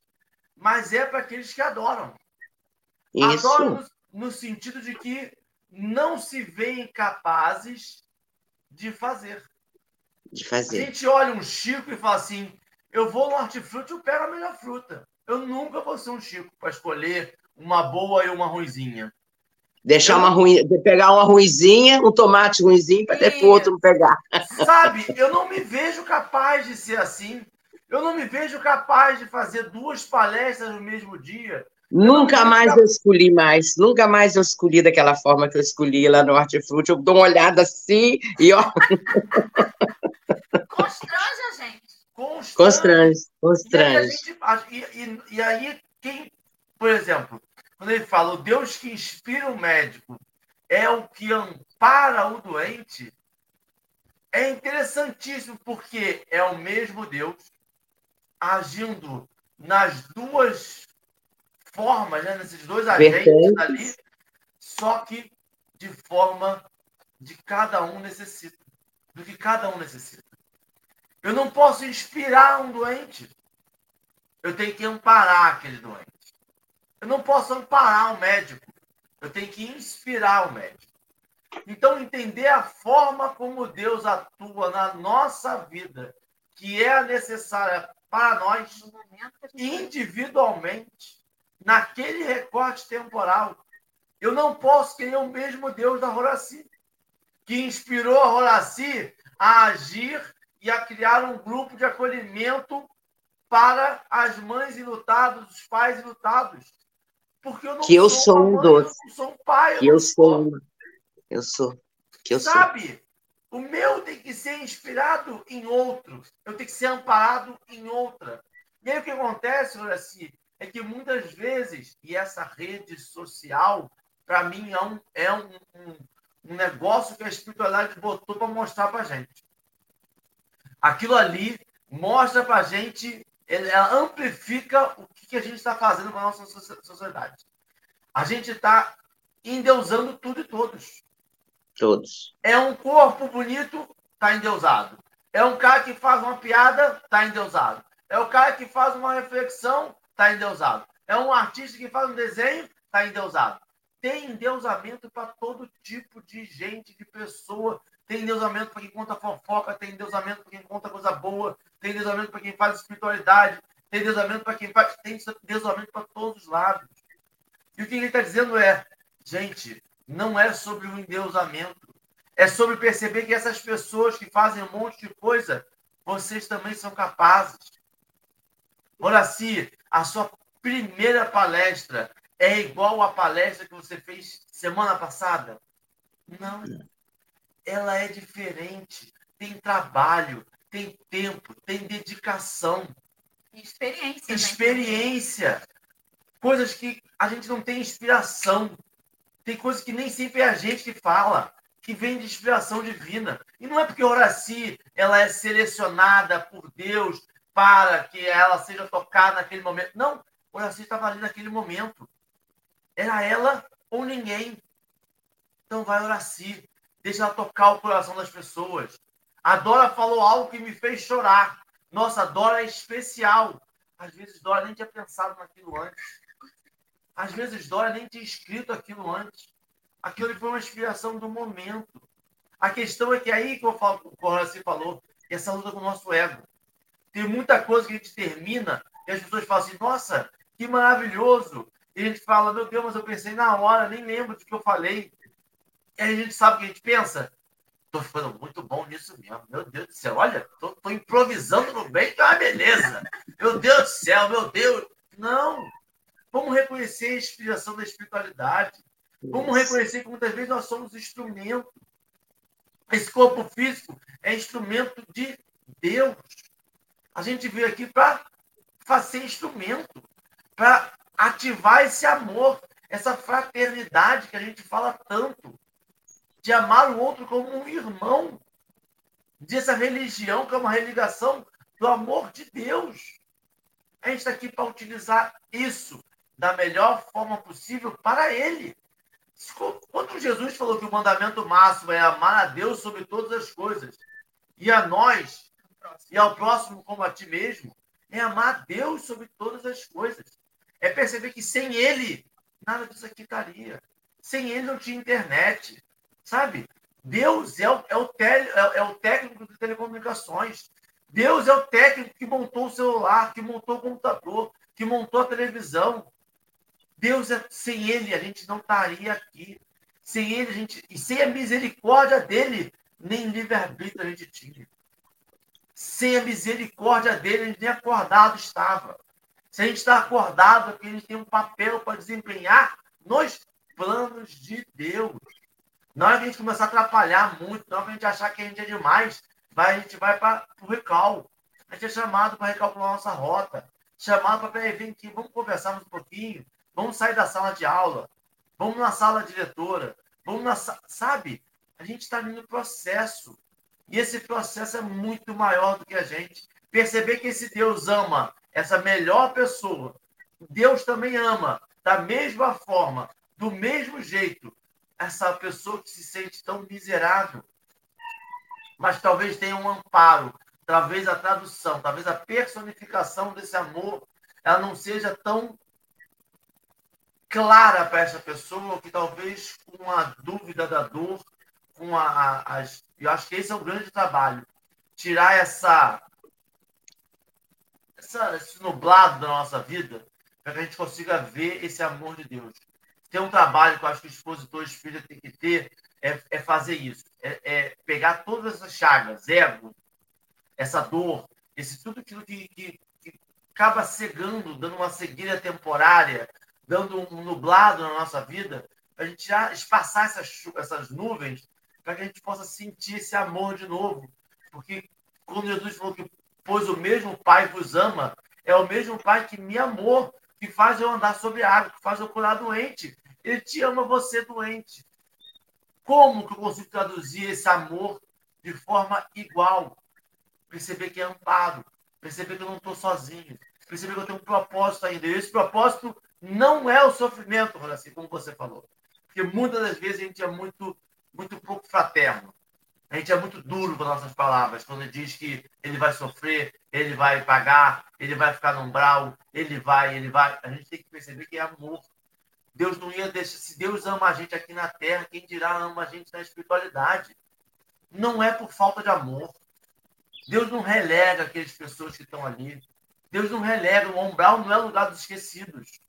mas é para aqueles que adoram. Isso. Adoram no, no sentido de que não se veem capazes de fazer. De fazer. A gente olha um Chico e fala assim: eu vou no hortifruti e eu pego a melhor fruta. Eu nunca vou ser um Chico para escolher uma boa e uma ruizinha. Deixar uma ruim, pegar uma ruizinha, um tomate ruizinho, para ter outro não pegar. Sabe, eu não me vejo capaz de ser assim. Eu não me vejo capaz de fazer duas palestras no mesmo dia. Nunca mais capaz... eu escolhi mais, nunca mais eu escolhi daquela forma que eu escolhi lá no Hortifruti. Eu dou uma olhada assim e ó. Constrange a gente. Constrange. Constrange. constrange. E, aí, gente, e, e, e aí, quem, por exemplo, quando ele fala o Deus que inspira o médico é o que ampara o doente, é interessantíssimo, porque é o mesmo Deus agindo nas duas formas, né, nesses dois agentes ali, só que de forma de cada um necessita, do que cada um necessita. Eu não posso inspirar um doente, eu tenho que amparar aquele doente. Eu não posso amparar o médico. Eu tenho que inspirar o médico. Então, entender a forma como Deus atua na nossa vida, que é a necessária para nós, individualmente, naquele recorte temporal. Eu não posso querer o mesmo Deus da Horaci, que inspirou a Horaci a agir e a criar um grupo de acolhimento para as mães enlutadas, os pais enlutados. Porque eu não que eu sou, um doce. Eu sou um pai. Que eu, eu sou uma. Eu sou. Que eu Sabe? Sou. O meu tem que ser inspirado em outro. Eu tenho que ser amparado em outra. E aí o que acontece, assim, é que muitas vezes, e essa rede social, para mim, é, um, é um, um, um negócio que a espiritualidade botou para mostrar para gente. Aquilo ali mostra para gente ela amplifica o que a gente está fazendo com a nossa sociedade. A gente está endeusando tudo e todos. Todos. É um corpo bonito, está endeusado. É um cara que faz uma piada, está endeusado. É o cara que faz uma reflexão, está endeusado. É um artista que faz um desenho, está endeusado. Tem endeusamento para todo tipo de gente, de pessoa. Tem endeusamento para quem conta fofoca, tem endeusamento para quem conta coisa boa, tem endeusamento para quem faz espiritualidade, tem endeusamento para quem faz. Tem endeusamento para todos os lados. E o que ele está dizendo é, gente, não é sobre o endeusamento. É sobre perceber que essas pessoas que fazem um monte de coisa, vocês também são capazes. Moraci, a sua primeira palestra é igual à palestra que você fez semana passada? Não ela é diferente. Tem trabalho, tem tempo, tem dedicação. Experiência. Né? Experiência. Né? Coisas que a gente não tem inspiração. Tem coisas que nem sempre é a gente que fala, que vem de inspiração divina. E não é porque Horaci ela é selecionada por Deus para que ela seja tocada naquele momento. Não, Horaci estava ali naquele momento. Era ela ou ninguém. Então vai Horaci. Deixa ela tocar o coração das pessoas. A Dora falou algo que me fez chorar. Nossa, a Dora é especial. Às vezes Dora nem tinha pensado naquilo antes. Às vezes Dora nem tinha escrito aquilo antes. Aquilo foi uma inspiração do momento. A questão é que aí que eu falo, o Horaci falou, essa luta com o nosso ego. Tem muita coisa que a gente termina e as pessoas falam assim, nossa, que maravilhoso. E a gente fala, meu Deus, mas eu pensei na hora, nem lembro do que eu falei. E aí a gente sabe o que a gente pensa? Tô ficando muito bom nisso mesmo. Meu Deus do céu, olha, tô improvisando no bem, que é uma beleza. Meu Deus do céu, meu Deus. Não. Vamos reconhecer a inspiração da espiritualidade. Vamos reconhecer que muitas vezes nós somos instrumento. Esse corpo físico é instrumento de Deus. A gente veio aqui para fazer instrumento, para ativar esse amor, essa fraternidade que a gente fala tanto de amar o outro como um irmão, dessa religião que é uma religação do amor de Deus. A gente está aqui para utilizar isso da melhor forma possível para Ele. Quando Jesus falou que o mandamento máximo é amar a Deus sobre todas as coisas, e a nós, e ao próximo como a ti mesmo, é amar a Deus sobre todas as coisas. É perceber que sem Ele, nada disso aqui estaria. Sem Ele não tinha internet. Sabe? Deus é o, é o, tele, é, é o técnico de telecomunicações. Deus é o técnico que montou o celular, que montou o computador, que montou a televisão. Deus, é, sem ele, a gente não estaria aqui. Sem ele, a gente, e sem a misericórdia dele, nem livre-arbítrio a gente tinha. Sem a misericórdia dele, a gente nem acordado estava. Se a gente está acordado, porque a gente tem um papel para desempenhar nos planos de Deus. Não é que a gente começar a atrapalhar muito, não é que a gente achar que a gente é demais, vai, a gente vai para o recal. A gente é chamado para recalcular nossa rota, chamado para vir aqui, vamos conversar um pouquinho, vamos sair da sala de aula, vamos na sala diretora, vamos na sabe? A gente está no processo. E esse processo é muito maior do que a gente. Perceber que esse Deus ama essa melhor pessoa, Deus também ama da mesma forma, do mesmo jeito, essa pessoa que se sente tão miserável, mas talvez tenha um amparo, talvez a tradução, talvez a personificação desse amor, ela não seja tão clara para essa pessoa que talvez com a dúvida da dor, com a, as, eu acho que esse é o grande trabalho, tirar essa, essa esse nublado da nossa vida para que a gente consiga ver esse amor de Deus tem um trabalho que eu acho que o expositor espírita tem que ter, é, é fazer isso. É, é, pegar todas essas chagas, ego, essa dor, esse tudo aquilo que, que, que acaba cegando, dando uma cegueira temporária, dando um nublado na nossa vida, a gente já espaçar essas, essas nuvens para que a gente possa sentir esse amor de novo. Porque quando Jesus falou que pois o mesmo Pai vos ama, é o mesmo Pai que me amou, que faz eu andar sobre água, que faz eu curar doente, ele te ama você doente. Como que eu consigo traduzir esse amor de forma igual? Perceber que é amparo, perceber que eu não estou sozinho, perceber que eu tenho um propósito ainda. E esse propósito não é o sofrimento, assim, como você falou. Porque muitas das vezes a gente é muito, muito pouco fraterno. A gente é muito duro com nossas palavras, quando diz que ele vai sofrer, ele vai pagar, ele vai ficar no umbral, ele vai, ele vai. A gente tem que perceber que é amor. Deus não ia deixar. Se Deus ama a gente aqui na terra, quem dirá ama a gente na espiritualidade? Não é por falta de amor. Deus não relega aquelas pessoas que estão ali. Deus não relega. O umbral não é lugar dos esquecidos.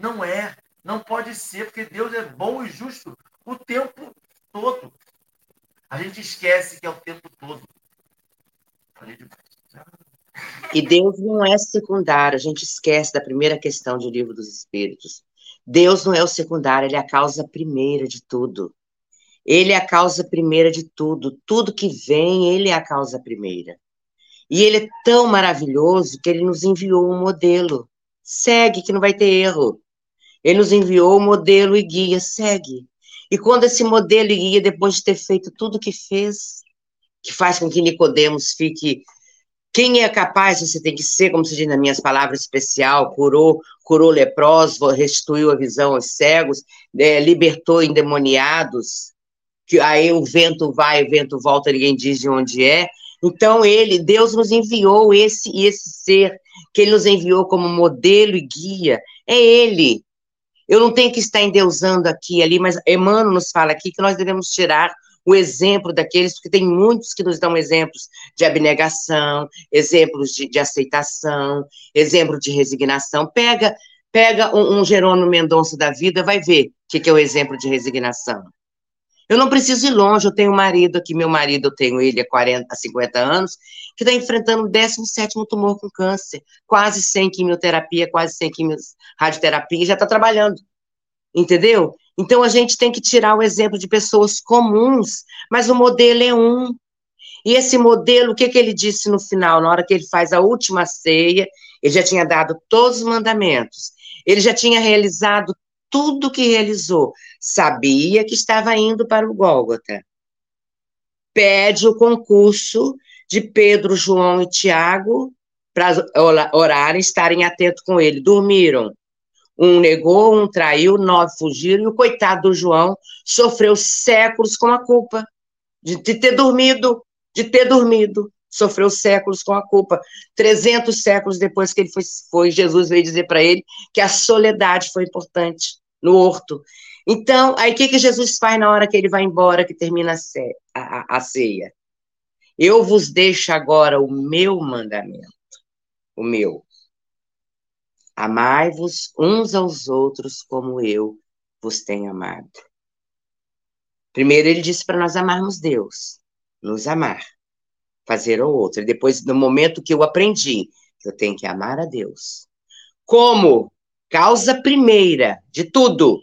Não é. Não pode ser, porque Deus é bom e justo o tempo todo. A gente esquece que é o tempo todo. E Deus não é secundário. A gente esquece da primeira questão do livro dos Espíritos. Deus não é o secundário, ele é a causa primeira de tudo. Ele é a causa primeira de tudo. Tudo que vem, ele é a causa primeira. E ele é tão maravilhoso que ele nos enviou um modelo. Segue, que não vai ter erro. Ele nos enviou o modelo e guia, segue. E quando esse modelo e guia, depois de ter feito tudo o que fez, que faz com que Nicodemos fique quem é capaz, você tem que ser, como se diz nas minhas palavras, especial, curou, curou leprosos, restituiu a visão aos cegos, é, libertou endemoniados, que aí o vento vai, o vento volta, ninguém diz de onde é. Então, ele, Deus nos enviou esse esse ser, que ele nos enviou como modelo e guia, é ele. Eu não tenho que estar endeusando aqui ali, mas Emmanuel nos fala aqui que nós devemos tirar o exemplo daqueles, porque tem muitos que nos dão exemplos de abnegação, exemplos de, de aceitação, exemplo de resignação. Pega pega um, um Jerônimo Mendonça da vida, vai ver o que, que é o exemplo de resignação. Eu não preciso ir longe, eu tenho um marido aqui, meu marido, eu tenho ele há 40, há 50 anos, que está enfrentando o 17 tumor com câncer, quase sem quimioterapia, quase sem quimio, radioterapia, já está trabalhando, entendeu? Então, a gente tem que tirar o exemplo de pessoas comuns, mas o modelo é um. E esse modelo, o que, que ele disse no final, na hora que ele faz a última ceia, ele já tinha dado todos os mandamentos, ele já tinha realizado tudo que realizou, sabia que estava indo para o Gólgota. Pede o concurso de Pedro, João e Tiago para orarem, estarem atentos com ele. Dormiram. Um negou, um traiu, nove fugiram, e o coitado do João sofreu séculos com a culpa de, de ter dormido, de ter dormido. Sofreu séculos com a culpa. Trezentos séculos depois que ele foi, foi Jesus veio dizer para ele que a soledade foi importante no horto. Então, aí o que, que Jesus faz na hora que ele vai embora, que termina a, a, a ceia? Eu vos deixo agora o meu mandamento, o meu. Amai-vos uns aos outros como eu vos tenho amado. Primeiro, ele disse para nós amarmos Deus, nos amar, fazer o outro. E depois, no momento que eu aprendi eu tenho que amar a Deus, como causa primeira de tudo.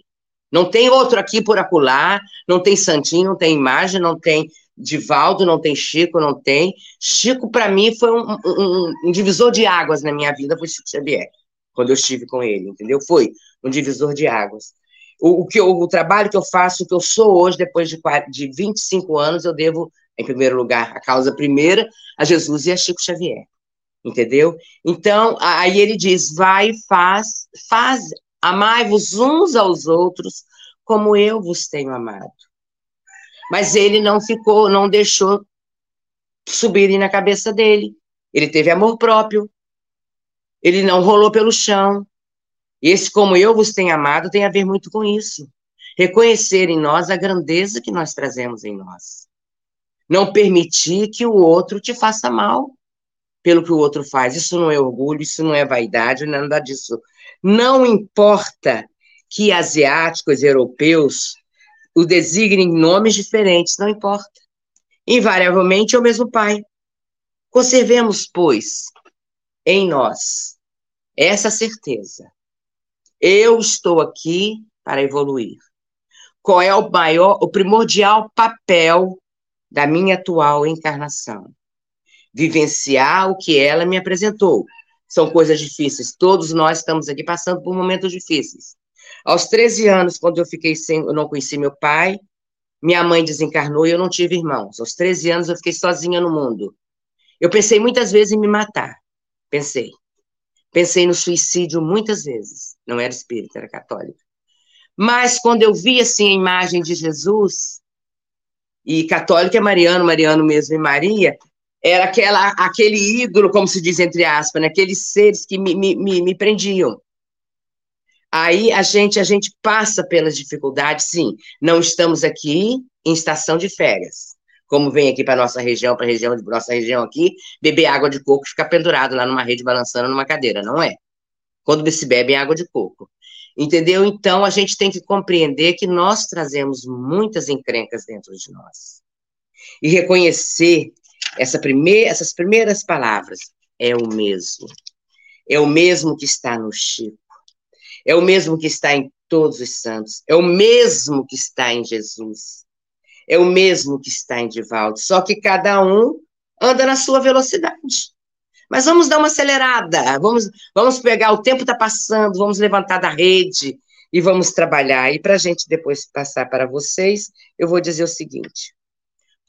Não tem outro aqui por acolá, não tem Santinho, não tem imagem, não tem Divaldo, não tem Chico, não tem. Chico, para mim, foi um, um, um, divisor de águas na minha vida, foi Chico Xavier, quando eu estive com ele, entendeu? Foi um divisor de águas. O, o, que eu, o trabalho que eu faço, o que eu sou hoje, depois de, de 25 anos, eu devo, em primeiro lugar, a causa primeira, a Jesus e a Chico Xavier. Entendeu? Então, aí ele diz: vai, faz, faz, amai-vos uns aos outros, como eu vos tenho amado. Mas ele não ficou, não deixou subirem na cabeça dele. Ele teve amor próprio. Ele não rolou pelo chão. Esse como eu vos tenho amado tem a ver muito com isso. Reconhecer em nós a grandeza que nós trazemos em nós. Não permitir que o outro te faça mal pelo que o outro faz. Isso não é orgulho, isso não é vaidade, é nada disso. Não importa que asiáticos, europeus, o designem nomes diferentes, não importa. Invariavelmente é o mesmo Pai. Conservemos, pois, em nós essa certeza. Eu estou aqui para evoluir. Qual é o maior, o primordial papel da minha atual encarnação? Vivenciar o que ela me apresentou. São coisas difíceis. Todos nós estamos aqui passando por momentos difíceis. Aos 13 anos, quando eu fiquei sem, eu não conheci meu pai, minha mãe desencarnou e eu não tive irmãos. Aos 13 anos, eu fiquei sozinha no mundo. Eu pensei muitas vezes em me matar. Pensei. Pensei no suicídio muitas vezes. Não era espírita, era católica. Mas quando eu vi assim a imagem de Jesus, e católica é Mariano, Mariano mesmo e Maria, era aquela, aquele ídolo, como se diz entre aspas, né? aqueles seres que me, me, me, prendiam. Aí a gente a gente passa pelas dificuldades, sim. Não estamos aqui em estação de férias. Como vem aqui para nossa região, para a região de nossa região aqui, beber água de coco e ficar pendurado lá numa rede balançando numa cadeira, não é? Quando se bebe água de coco. Entendeu? Então a gente tem que compreender que nós trazemos muitas encrencas dentro de nós. E reconhecer essa primeira, essas primeiras palavras é o mesmo. É o mesmo que está no Chico é o mesmo que está em todos os santos, é o mesmo que está em Jesus, é o mesmo que está em Divaldo, só que cada um anda na sua velocidade. Mas vamos dar uma acelerada, vamos, vamos pegar, o tempo está passando, vamos levantar da rede e vamos trabalhar. E para a gente depois passar para vocês, eu vou dizer o seguinte: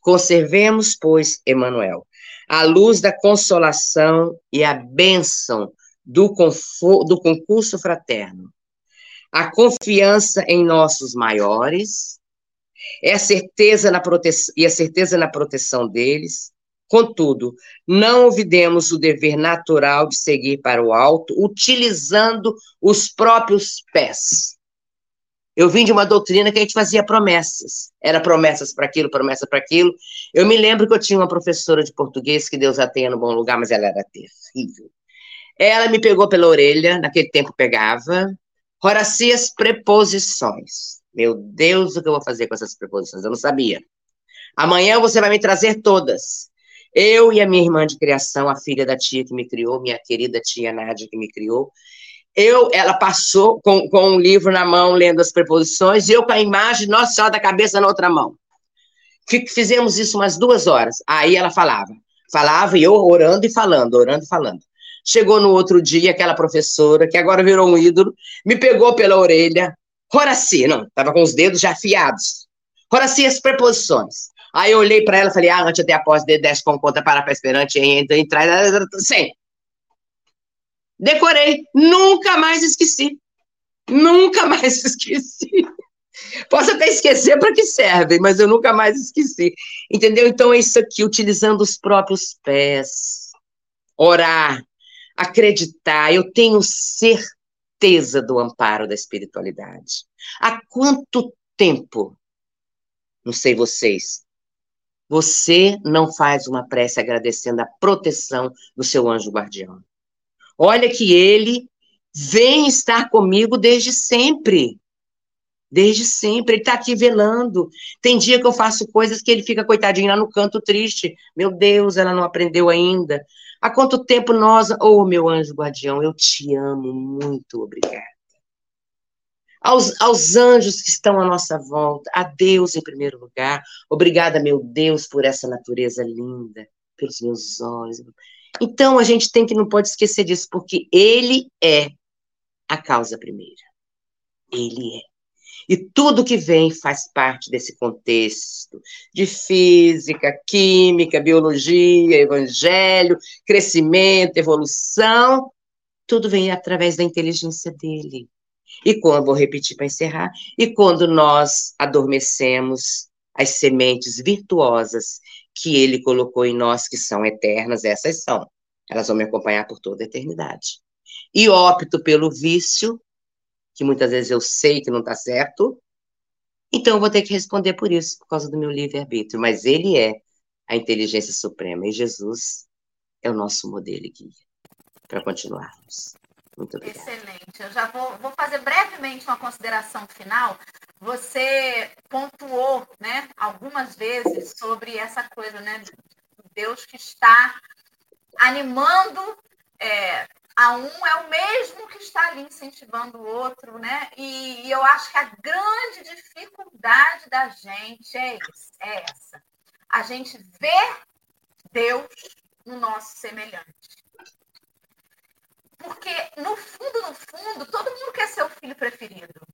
conservemos, pois, Emanuel, a luz da consolação e a bênção do, do concurso fraterno. A confiança em nossos maiores é a certeza na e a certeza na proteção deles. Contudo, não olvidemos o dever natural de seguir para o alto, utilizando os próprios pés. Eu vim de uma doutrina que a gente fazia promessas. Era promessas para aquilo, promessa para aquilo. Eu me lembro que eu tinha uma professora de português, que Deus a tenha no bom lugar, mas ela era terrível. Ela me pegou pela orelha, naquele tempo pegava. Horaci as preposições. Meu Deus, o que eu vou fazer com essas preposições? Eu não sabia. Amanhã você vai me trazer todas. Eu e a minha irmã de criação, a filha da tia que me criou, minha querida tia Nádia que me criou. Eu, ela passou com, com um livro na mão, lendo as preposições, e eu com a imagem, nossa senhora da cabeça na outra mão. Fizemos isso umas duas horas. Aí ela falava. Falava e eu orando e falando, orando e falando. Chegou no outro dia, aquela professora, que agora virou um ídolo, me pegou pela orelha. Horaci, não, estava com os dedos já afiados. Horaci, as preposições. Aí eu olhei para ela e falei, ah, antes até após de 10 com conta para para esperante, entra, entrar, sem. Decorei, nunca mais esqueci. Nunca mais esqueci. Posso até esquecer para que serve, mas eu nunca mais esqueci. Entendeu? Então é isso aqui, utilizando os próprios pés. Orar, acreditar, eu tenho certeza do amparo da espiritualidade. Há quanto tempo, não sei vocês, você não faz uma prece agradecendo a proteção do seu anjo guardião? Olha que ele vem estar comigo desde sempre. Desde sempre, ele está aqui velando. Tem dia que eu faço coisas que ele fica coitadinho lá no canto triste. Meu Deus, ela não aprendeu ainda. Há quanto tempo nós. Oh, meu anjo guardião, eu te amo muito, obrigada. Aos, aos anjos que estão à nossa volta, a Deus em primeiro lugar. Obrigada, meu Deus, por essa natureza linda, pelos meus olhos. Então, a gente tem que não pode esquecer disso, porque Ele é a causa primeira. Ele é. E tudo que vem faz parte desse contexto de física, química, biologia, evangelho, crescimento, evolução. Tudo vem através da inteligência dele. E quando, vou repetir para encerrar, e quando nós adormecemos as sementes virtuosas que ele colocou em nós, que são eternas, essas são. Elas vão me acompanhar por toda a eternidade. E opto pelo vício, que muitas vezes eu sei que não está certo, então eu vou ter que responder por isso, por causa do meu livre-arbítrio. Mas ele é a inteligência suprema e Jesus é o nosso modelo e guia para continuarmos. Muito obrigada. Excelente. Eu já vou, vou fazer brevemente uma consideração final. Você pontuou né, algumas vezes sobre essa coisa, né? Deus que está animando é, a um é o mesmo que está ali incentivando o outro, né? E, e eu acho que a grande dificuldade da gente é, esse, é essa. A gente ver Deus no nosso semelhante. Porque, no fundo, no fundo, todo mundo quer ser o filho preferido.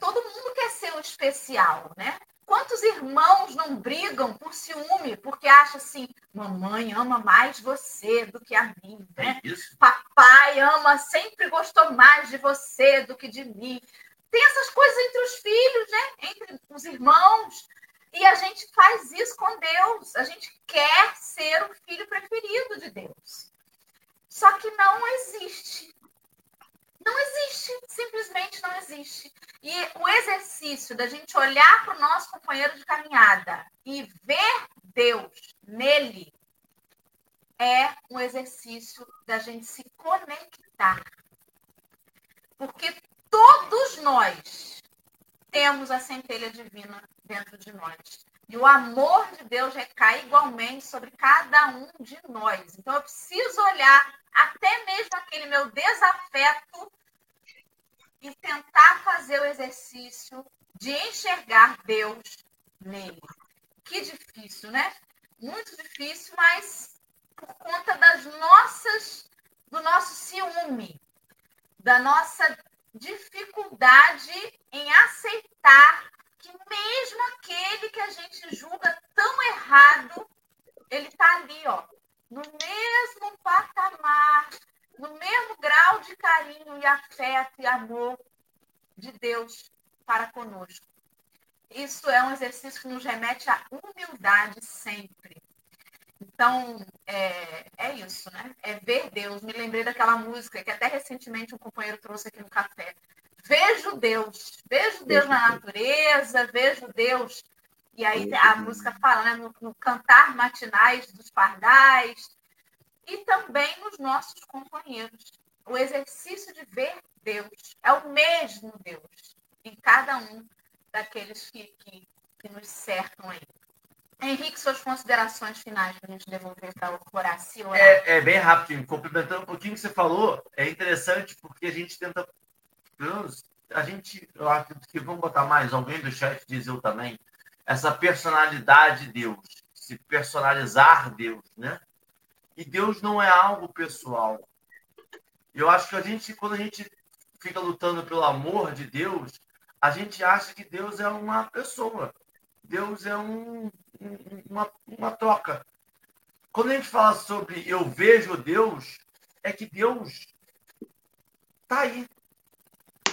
Todo mundo quer ser o especial, né? Quantos irmãos não brigam por ciúme, porque acham assim, mamãe ama mais você do que a mim, né? É Papai ama, sempre gostou mais de você do que de mim. Tem essas coisas entre os filhos, né? Entre os irmãos. E a gente faz isso com Deus. A gente quer ser o filho preferido de Deus. Só que não existe. Não existe, simplesmente não existe. E o exercício da gente olhar para o nosso companheiro de caminhada e ver Deus nele é um exercício da gente se conectar. Porque todos nós temos a centelha divina dentro de nós. E o amor de Deus recai igualmente sobre cada um de nós. Então eu preciso olhar até mesmo aquele meu desafeto e tentar fazer o exercício de enxergar Deus nele. Que difícil, né? Muito difícil, mas por conta das nossas, do nosso ciúme, da nossa dificuldade em aceitar que mesmo aquele que a gente julga tão errado, ele está ali, ó, no mesmo patamar no mesmo grau de carinho e afeto e amor de Deus para conosco. Isso é um exercício que nos remete à humildade sempre. Então, é, é isso, né? É ver Deus. Me lembrei daquela música que até recentemente um companheiro trouxe aqui no café. Vejo Deus, vejo Deus na natureza, vejo Deus. E aí a música fala, né? No, no cantar matinais dos pardais, e também nos nossos companheiros. O exercício de ver Deus é o mesmo Deus em cada um daqueles que, que, que nos cercam aí. Henrique, suas considerações finais para a gente devolver para o Horácio. É, é bem rápido, complementando um pouquinho o que você falou, é interessante porque a gente tenta. A gente, eu acho que vamos botar mais alguém do chat diz eu também, essa personalidade de Deus, se personalizar Deus, né? E Deus não é algo pessoal. Eu acho que a gente, quando a gente fica lutando pelo amor de Deus, a gente acha que Deus é uma pessoa. Deus é um, uma, uma troca. Quando a gente fala sobre eu vejo Deus, é que Deus está aí.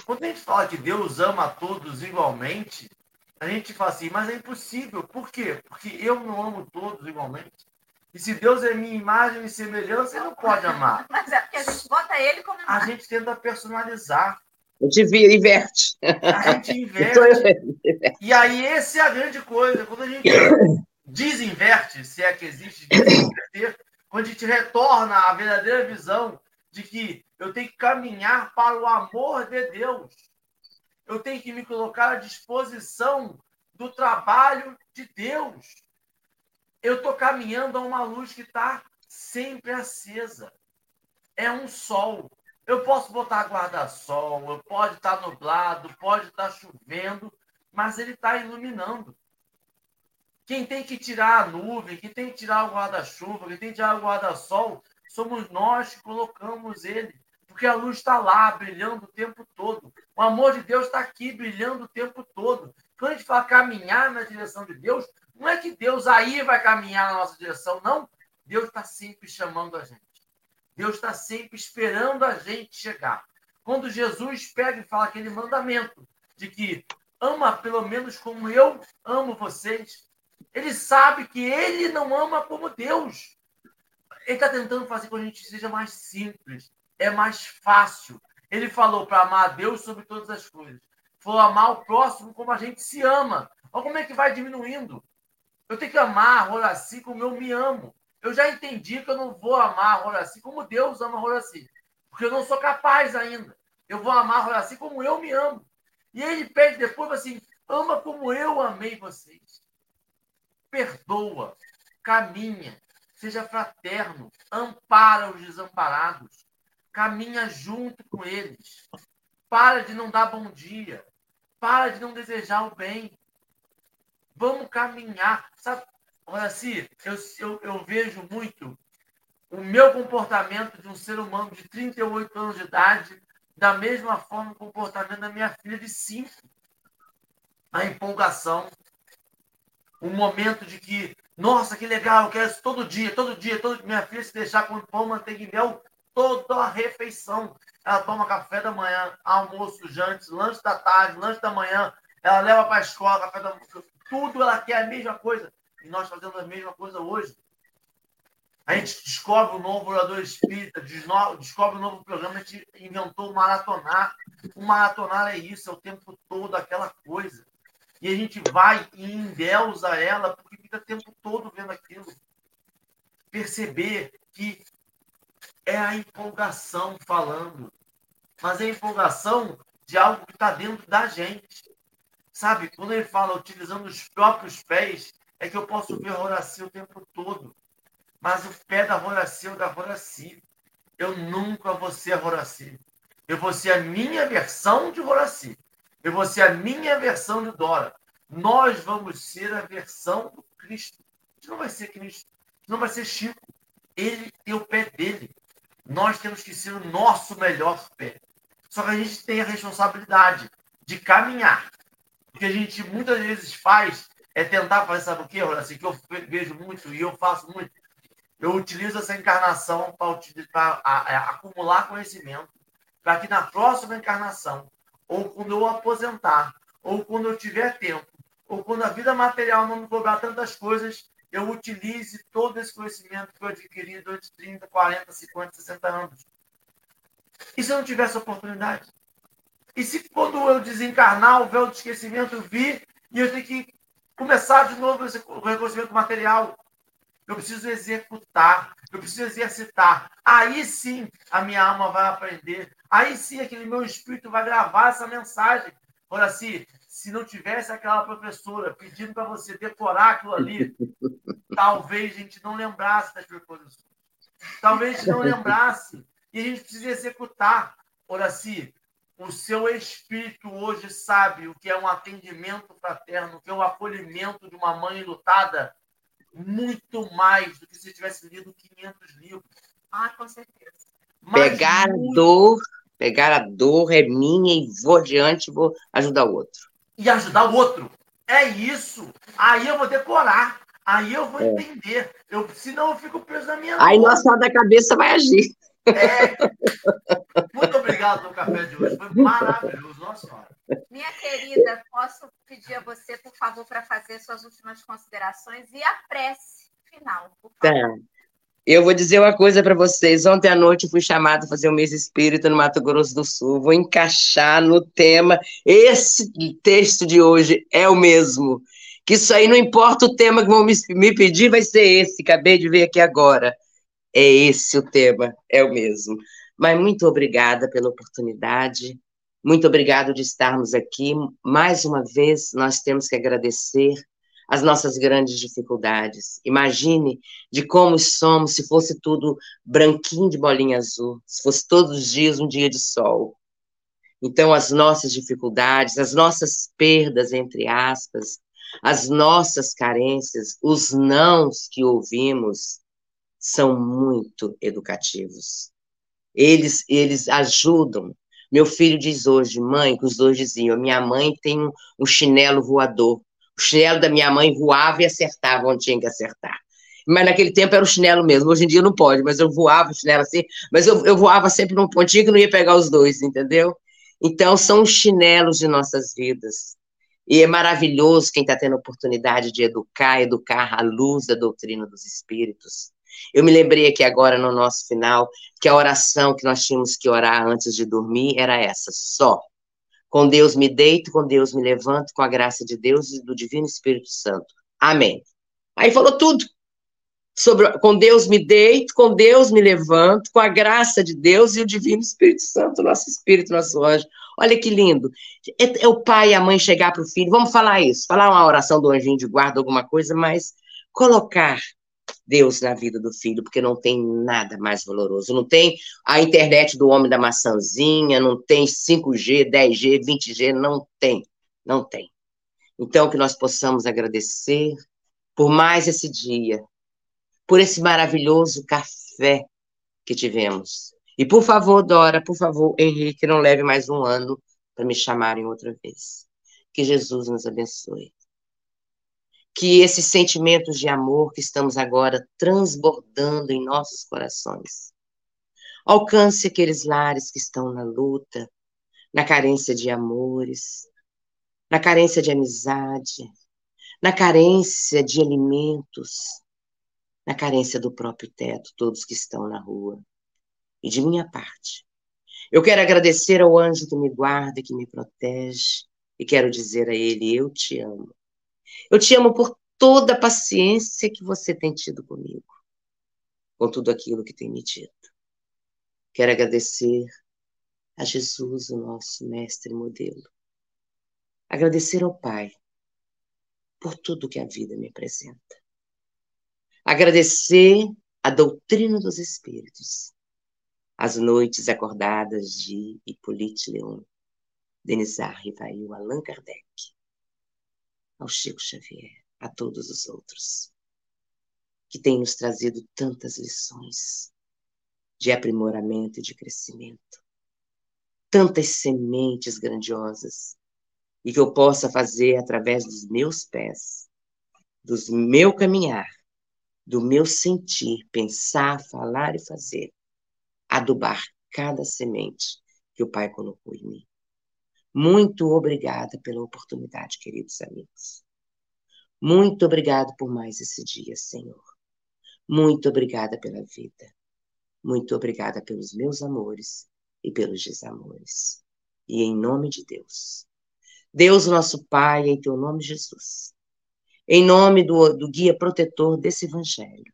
Quando a gente fala que Deus ama a todos igualmente, a gente fala assim, mas é impossível. Por quê? Porque eu não amo todos igualmente. E se Deus é minha imagem e semelhança, ele não pode amar. Mas é porque a gente bota ele como. A gente tenta personalizar. A gente inverte. A gente inverte. E aí, essa é a grande coisa. Quando a gente desinverte, se é que existe desinverter, quando a gente retorna à verdadeira visão de que eu tenho que caminhar para o amor de Deus. Eu tenho que me colocar à disposição do trabalho de Deus. Eu estou caminhando a uma luz que está sempre acesa. É um sol. Eu posso botar guarda-sol, eu pode estar tá nublado, pode estar tá chovendo, mas ele está iluminando. Quem tem que tirar a nuvem, quem tem que tirar o guarda-chuva, quem tem que tirar o guarda-sol, somos nós que colocamos ele. Porque a luz está lá, brilhando o tempo todo. O amor de Deus está aqui, brilhando o tempo todo. Quando a gente fala caminhar na direção de Deus, não é que Deus aí vai caminhar na nossa direção, não. Deus está sempre chamando a gente. Deus está sempre esperando a gente chegar. Quando Jesus pega e fala aquele mandamento de que ama pelo menos como eu amo vocês, ele sabe que ele não ama como Deus. Ele está tentando fazer com que a gente seja mais simples, é mais fácil. Ele falou para amar a Deus sobre todas as coisas for amar o próximo como a gente se ama. Olha como é que vai diminuindo. Eu tenho que amar a Horaci como eu me amo. Eu já entendi que eu não vou amar a Horaci como Deus ama a Horaci. Porque eu não sou capaz ainda. Eu vou amar a Horaci como eu me amo. E ele pede depois assim: ama como eu amei vocês. Perdoa, caminha, seja fraterno, ampara os desamparados, caminha junto com eles. Para de não dar bom dia. Para de não desejar o bem. Vamos caminhar. Olha assim, eu, eu, eu vejo muito o meu comportamento de um ser humano de 38 anos de idade, da mesma forma o comportamento da minha filha de 5. A empolgação. Um momento de que, nossa, que legal, eu quero isso todo dia, todo dia, todo Minha filha se deixar com pão, manteiga e mel toda a refeição. Ela toma café da manhã, almoço, jante, lanche da tarde, lanche da manhã. Ela leva para a escola, café da manhã. Tudo ela quer a mesma coisa. E nós fazemos a mesma coisa hoje. A gente descobre um novo orador espírita, descobre um novo programa, a gente inventou o maratonar. O maratonar é isso, é o tempo todo aquela coisa. E a gente vai e endeusa ela, porque fica o tempo todo vendo aquilo. Perceber que é a empolgação falando mas é a empolgação de algo que está dentro da gente. Sabe, quando ele fala utilizando os próprios pés, é que eu posso ver Horaci o tempo todo. Mas o pé da Horaci é o da Horaci. Eu nunca vou ser Horaci. Eu vou ser a minha versão de Horaci. Eu vou ser a minha versão de Dora. Nós vamos ser a versão do Cristo. A gente não vai ser Cristo. A gente não vai ser Chico. Ele tem o pé dele. Nós temos que ser o nosso melhor pé. Só que a gente tem a responsabilidade de caminhar. O que a gente muitas vezes faz é tentar fazer, sabe o quê, assim, que eu vejo muito e eu faço muito. Eu utilizo essa encarnação para acumular conhecimento, para que na próxima encarnação, ou quando eu aposentar, ou quando eu tiver tempo, ou quando a vida material não me cobrar tantas coisas, eu utilize todo esse conhecimento que eu adquiri durante 30, 40, 50, 60 anos. E se eu não tivesse oportunidade? E se quando eu desencarnar, o véu do esquecimento vir e eu tenho que começar de novo esse reconhecimento material? Eu preciso executar, eu preciso exercitar. Aí sim a minha alma vai aprender. Aí sim aquele meu espírito vai gravar essa mensagem. Olha assim, se não tivesse aquela professora pedindo para você decorar aquilo ali, talvez a gente não lembrasse das preposições. Talvez a gente não lembrasse e a gente precisa executar. Horaci, o seu espírito hoje sabe o que é um atendimento fraterno, o que é o acolhimento de uma mãe lutada, muito mais do que se tivesse lido 500 livros. Ah, com certeza. Mas pegar muito... a dor, pegar a dor é minha e vou adiante, vou ajudar o outro. E ajudar o outro. É isso. Aí eu vou decorar. Aí eu vou é. entender. Eu, senão eu fico preso na minha Aí nossa da cabeça vai agir. É. Muito obrigado pelo café de hoje. Foi maravilhoso. Nossa senhora. Minha querida, posso pedir a você, por favor, para fazer suas últimas considerações e a prece final, por favor. Tá. Eu vou dizer uma coisa para vocês. Ontem à noite fui chamada a fazer um mês espírita no Mato Grosso do Sul. Vou encaixar no tema. Esse texto de hoje é o mesmo. Que isso aí não importa o tema que vão me, me pedir, vai ser esse. Acabei de ver aqui agora. É esse o tema, é o mesmo. Mas muito obrigada pela oportunidade, Muito obrigado de estarmos aqui. Mais uma vez, nós temos que agradecer as nossas grandes dificuldades. Imagine de como somos se fosse tudo branquinho de bolinha azul, se fosse todos os dias um dia de sol. Então, as nossas dificuldades, as nossas perdas, entre aspas, as nossas carências, os nãos que ouvimos, são muito educativos. Eles, eles ajudam. Meu filho diz hoje, mãe, que os dois diziam, minha mãe tem um, um chinelo voador. O chinelo da minha mãe voava e acertava onde tinha que acertar. Mas naquele tempo era o chinelo mesmo. Hoje em dia não pode, mas eu voava o chinelo assim, mas eu, eu voava sempre num pontinho que não ia pegar os dois, entendeu? Então, são os chinelos de nossas vidas. E é maravilhoso quem está tendo a oportunidade de educar, educar à luz da doutrina dos espíritos. Eu me lembrei aqui agora no nosso final que a oração que nós tínhamos que orar antes de dormir era essa, só. Com Deus me deito, com Deus me levanto, com a graça de Deus e do Divino Espírito Santo. Amém. Aí falou tudo. Sobre, com Deus me deito, com Deus me levanto, com a graça de Deus e o Divino Espírito Santo, nosso Espírito, nosso anjo. Olha que lindo. É, é o pai e a mãe chegar para o filho. Vamos falar isso, falar uma oração do anjinho de guarda, alguma coisa, mas colocar Deus na vida do filho, porque não tem nada mais valoroso. Não tem a internet do homem da maçãzinha, não tem 5G, 10G, 20G, não tem. Não tem. Então, que nós possamos agradecer por mais esse dia, por esse maravilhoso café que tivemos. E por favor, Dora, por favor, Henrique, não leve mais um ano para me chamarem outra vez. Que Jesus nos abençoe que esses sentimentos de amor que estamos agora transbordando em nossos corações alcance aqueles lares que estão na luta, na carência de amores, na carência de amizade, na carência de alimentos, na carência do próprio teto, todos que estão na rua. E de minha parte, eu quero agradecer ao anjo que me guarda, que me protege, e quero dizer a ele: Eu te amo. Eu te amo por toda a paciência que você tem tido comigo, com tudo aquilo que tem me dito. Quero agradecer a Jesus, o nosso mestre e modelo. Agradecer ao Pai por tudo que a vida me apresenta. Agradecer a doutrina dos Espíritos, as noites acordadas de Hippolyte Leon, Denizar Rivail, Allan Kardec, ao Chico Xavier, a todos os outros, que têm nos trazido tantas lições de aprimoramento e de crescimento, tantas sementes grandiosas, e que eu possa fazer através dos meus pés, do meu caminhar, do meu sentir, pensar, falar e fazer, adubar cada semente que o Pai colocou em mim. Muito obrigada pela oportunidade, queridos amigos. Muito obrigado por mais esse dia, Senhor. Muito obrigada pela vida. Muito obrigada pelos meus amores e pelos desamores. E em nome de Deus. Deus, nosso Pai, em teu nome, Jesus. Em nome do, do guia protetor desse evangelho,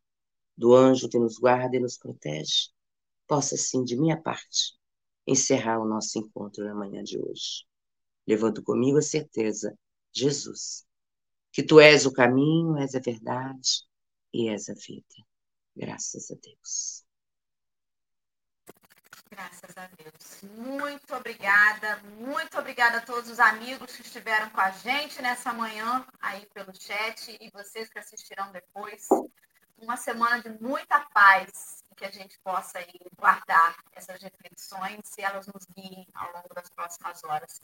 do anjo que nos guarda e nos protege, possa, sim, de minha parte, encerrar o nosso encontro na manhã de hoje levando comigo a certeza, Jesus, que tu és o caminho, és a verdade e és a vida. Graças a Deus. Graças a Deus. Muito obrigada, muito obrigada a todos os amigos que estiveram com a gente nessa manhã aí pelo chat e vocês que assistirão depois. Uma semana de muita paz que a gente possa aí guardar essas reflexões e elas nos guiem ao longo das próximas horas.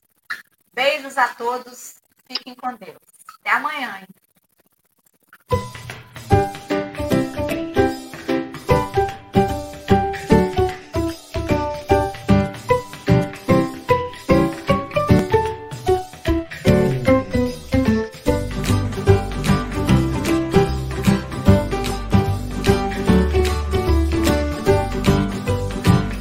Beijos a todos. Fiquem com Deus. Até amanhã.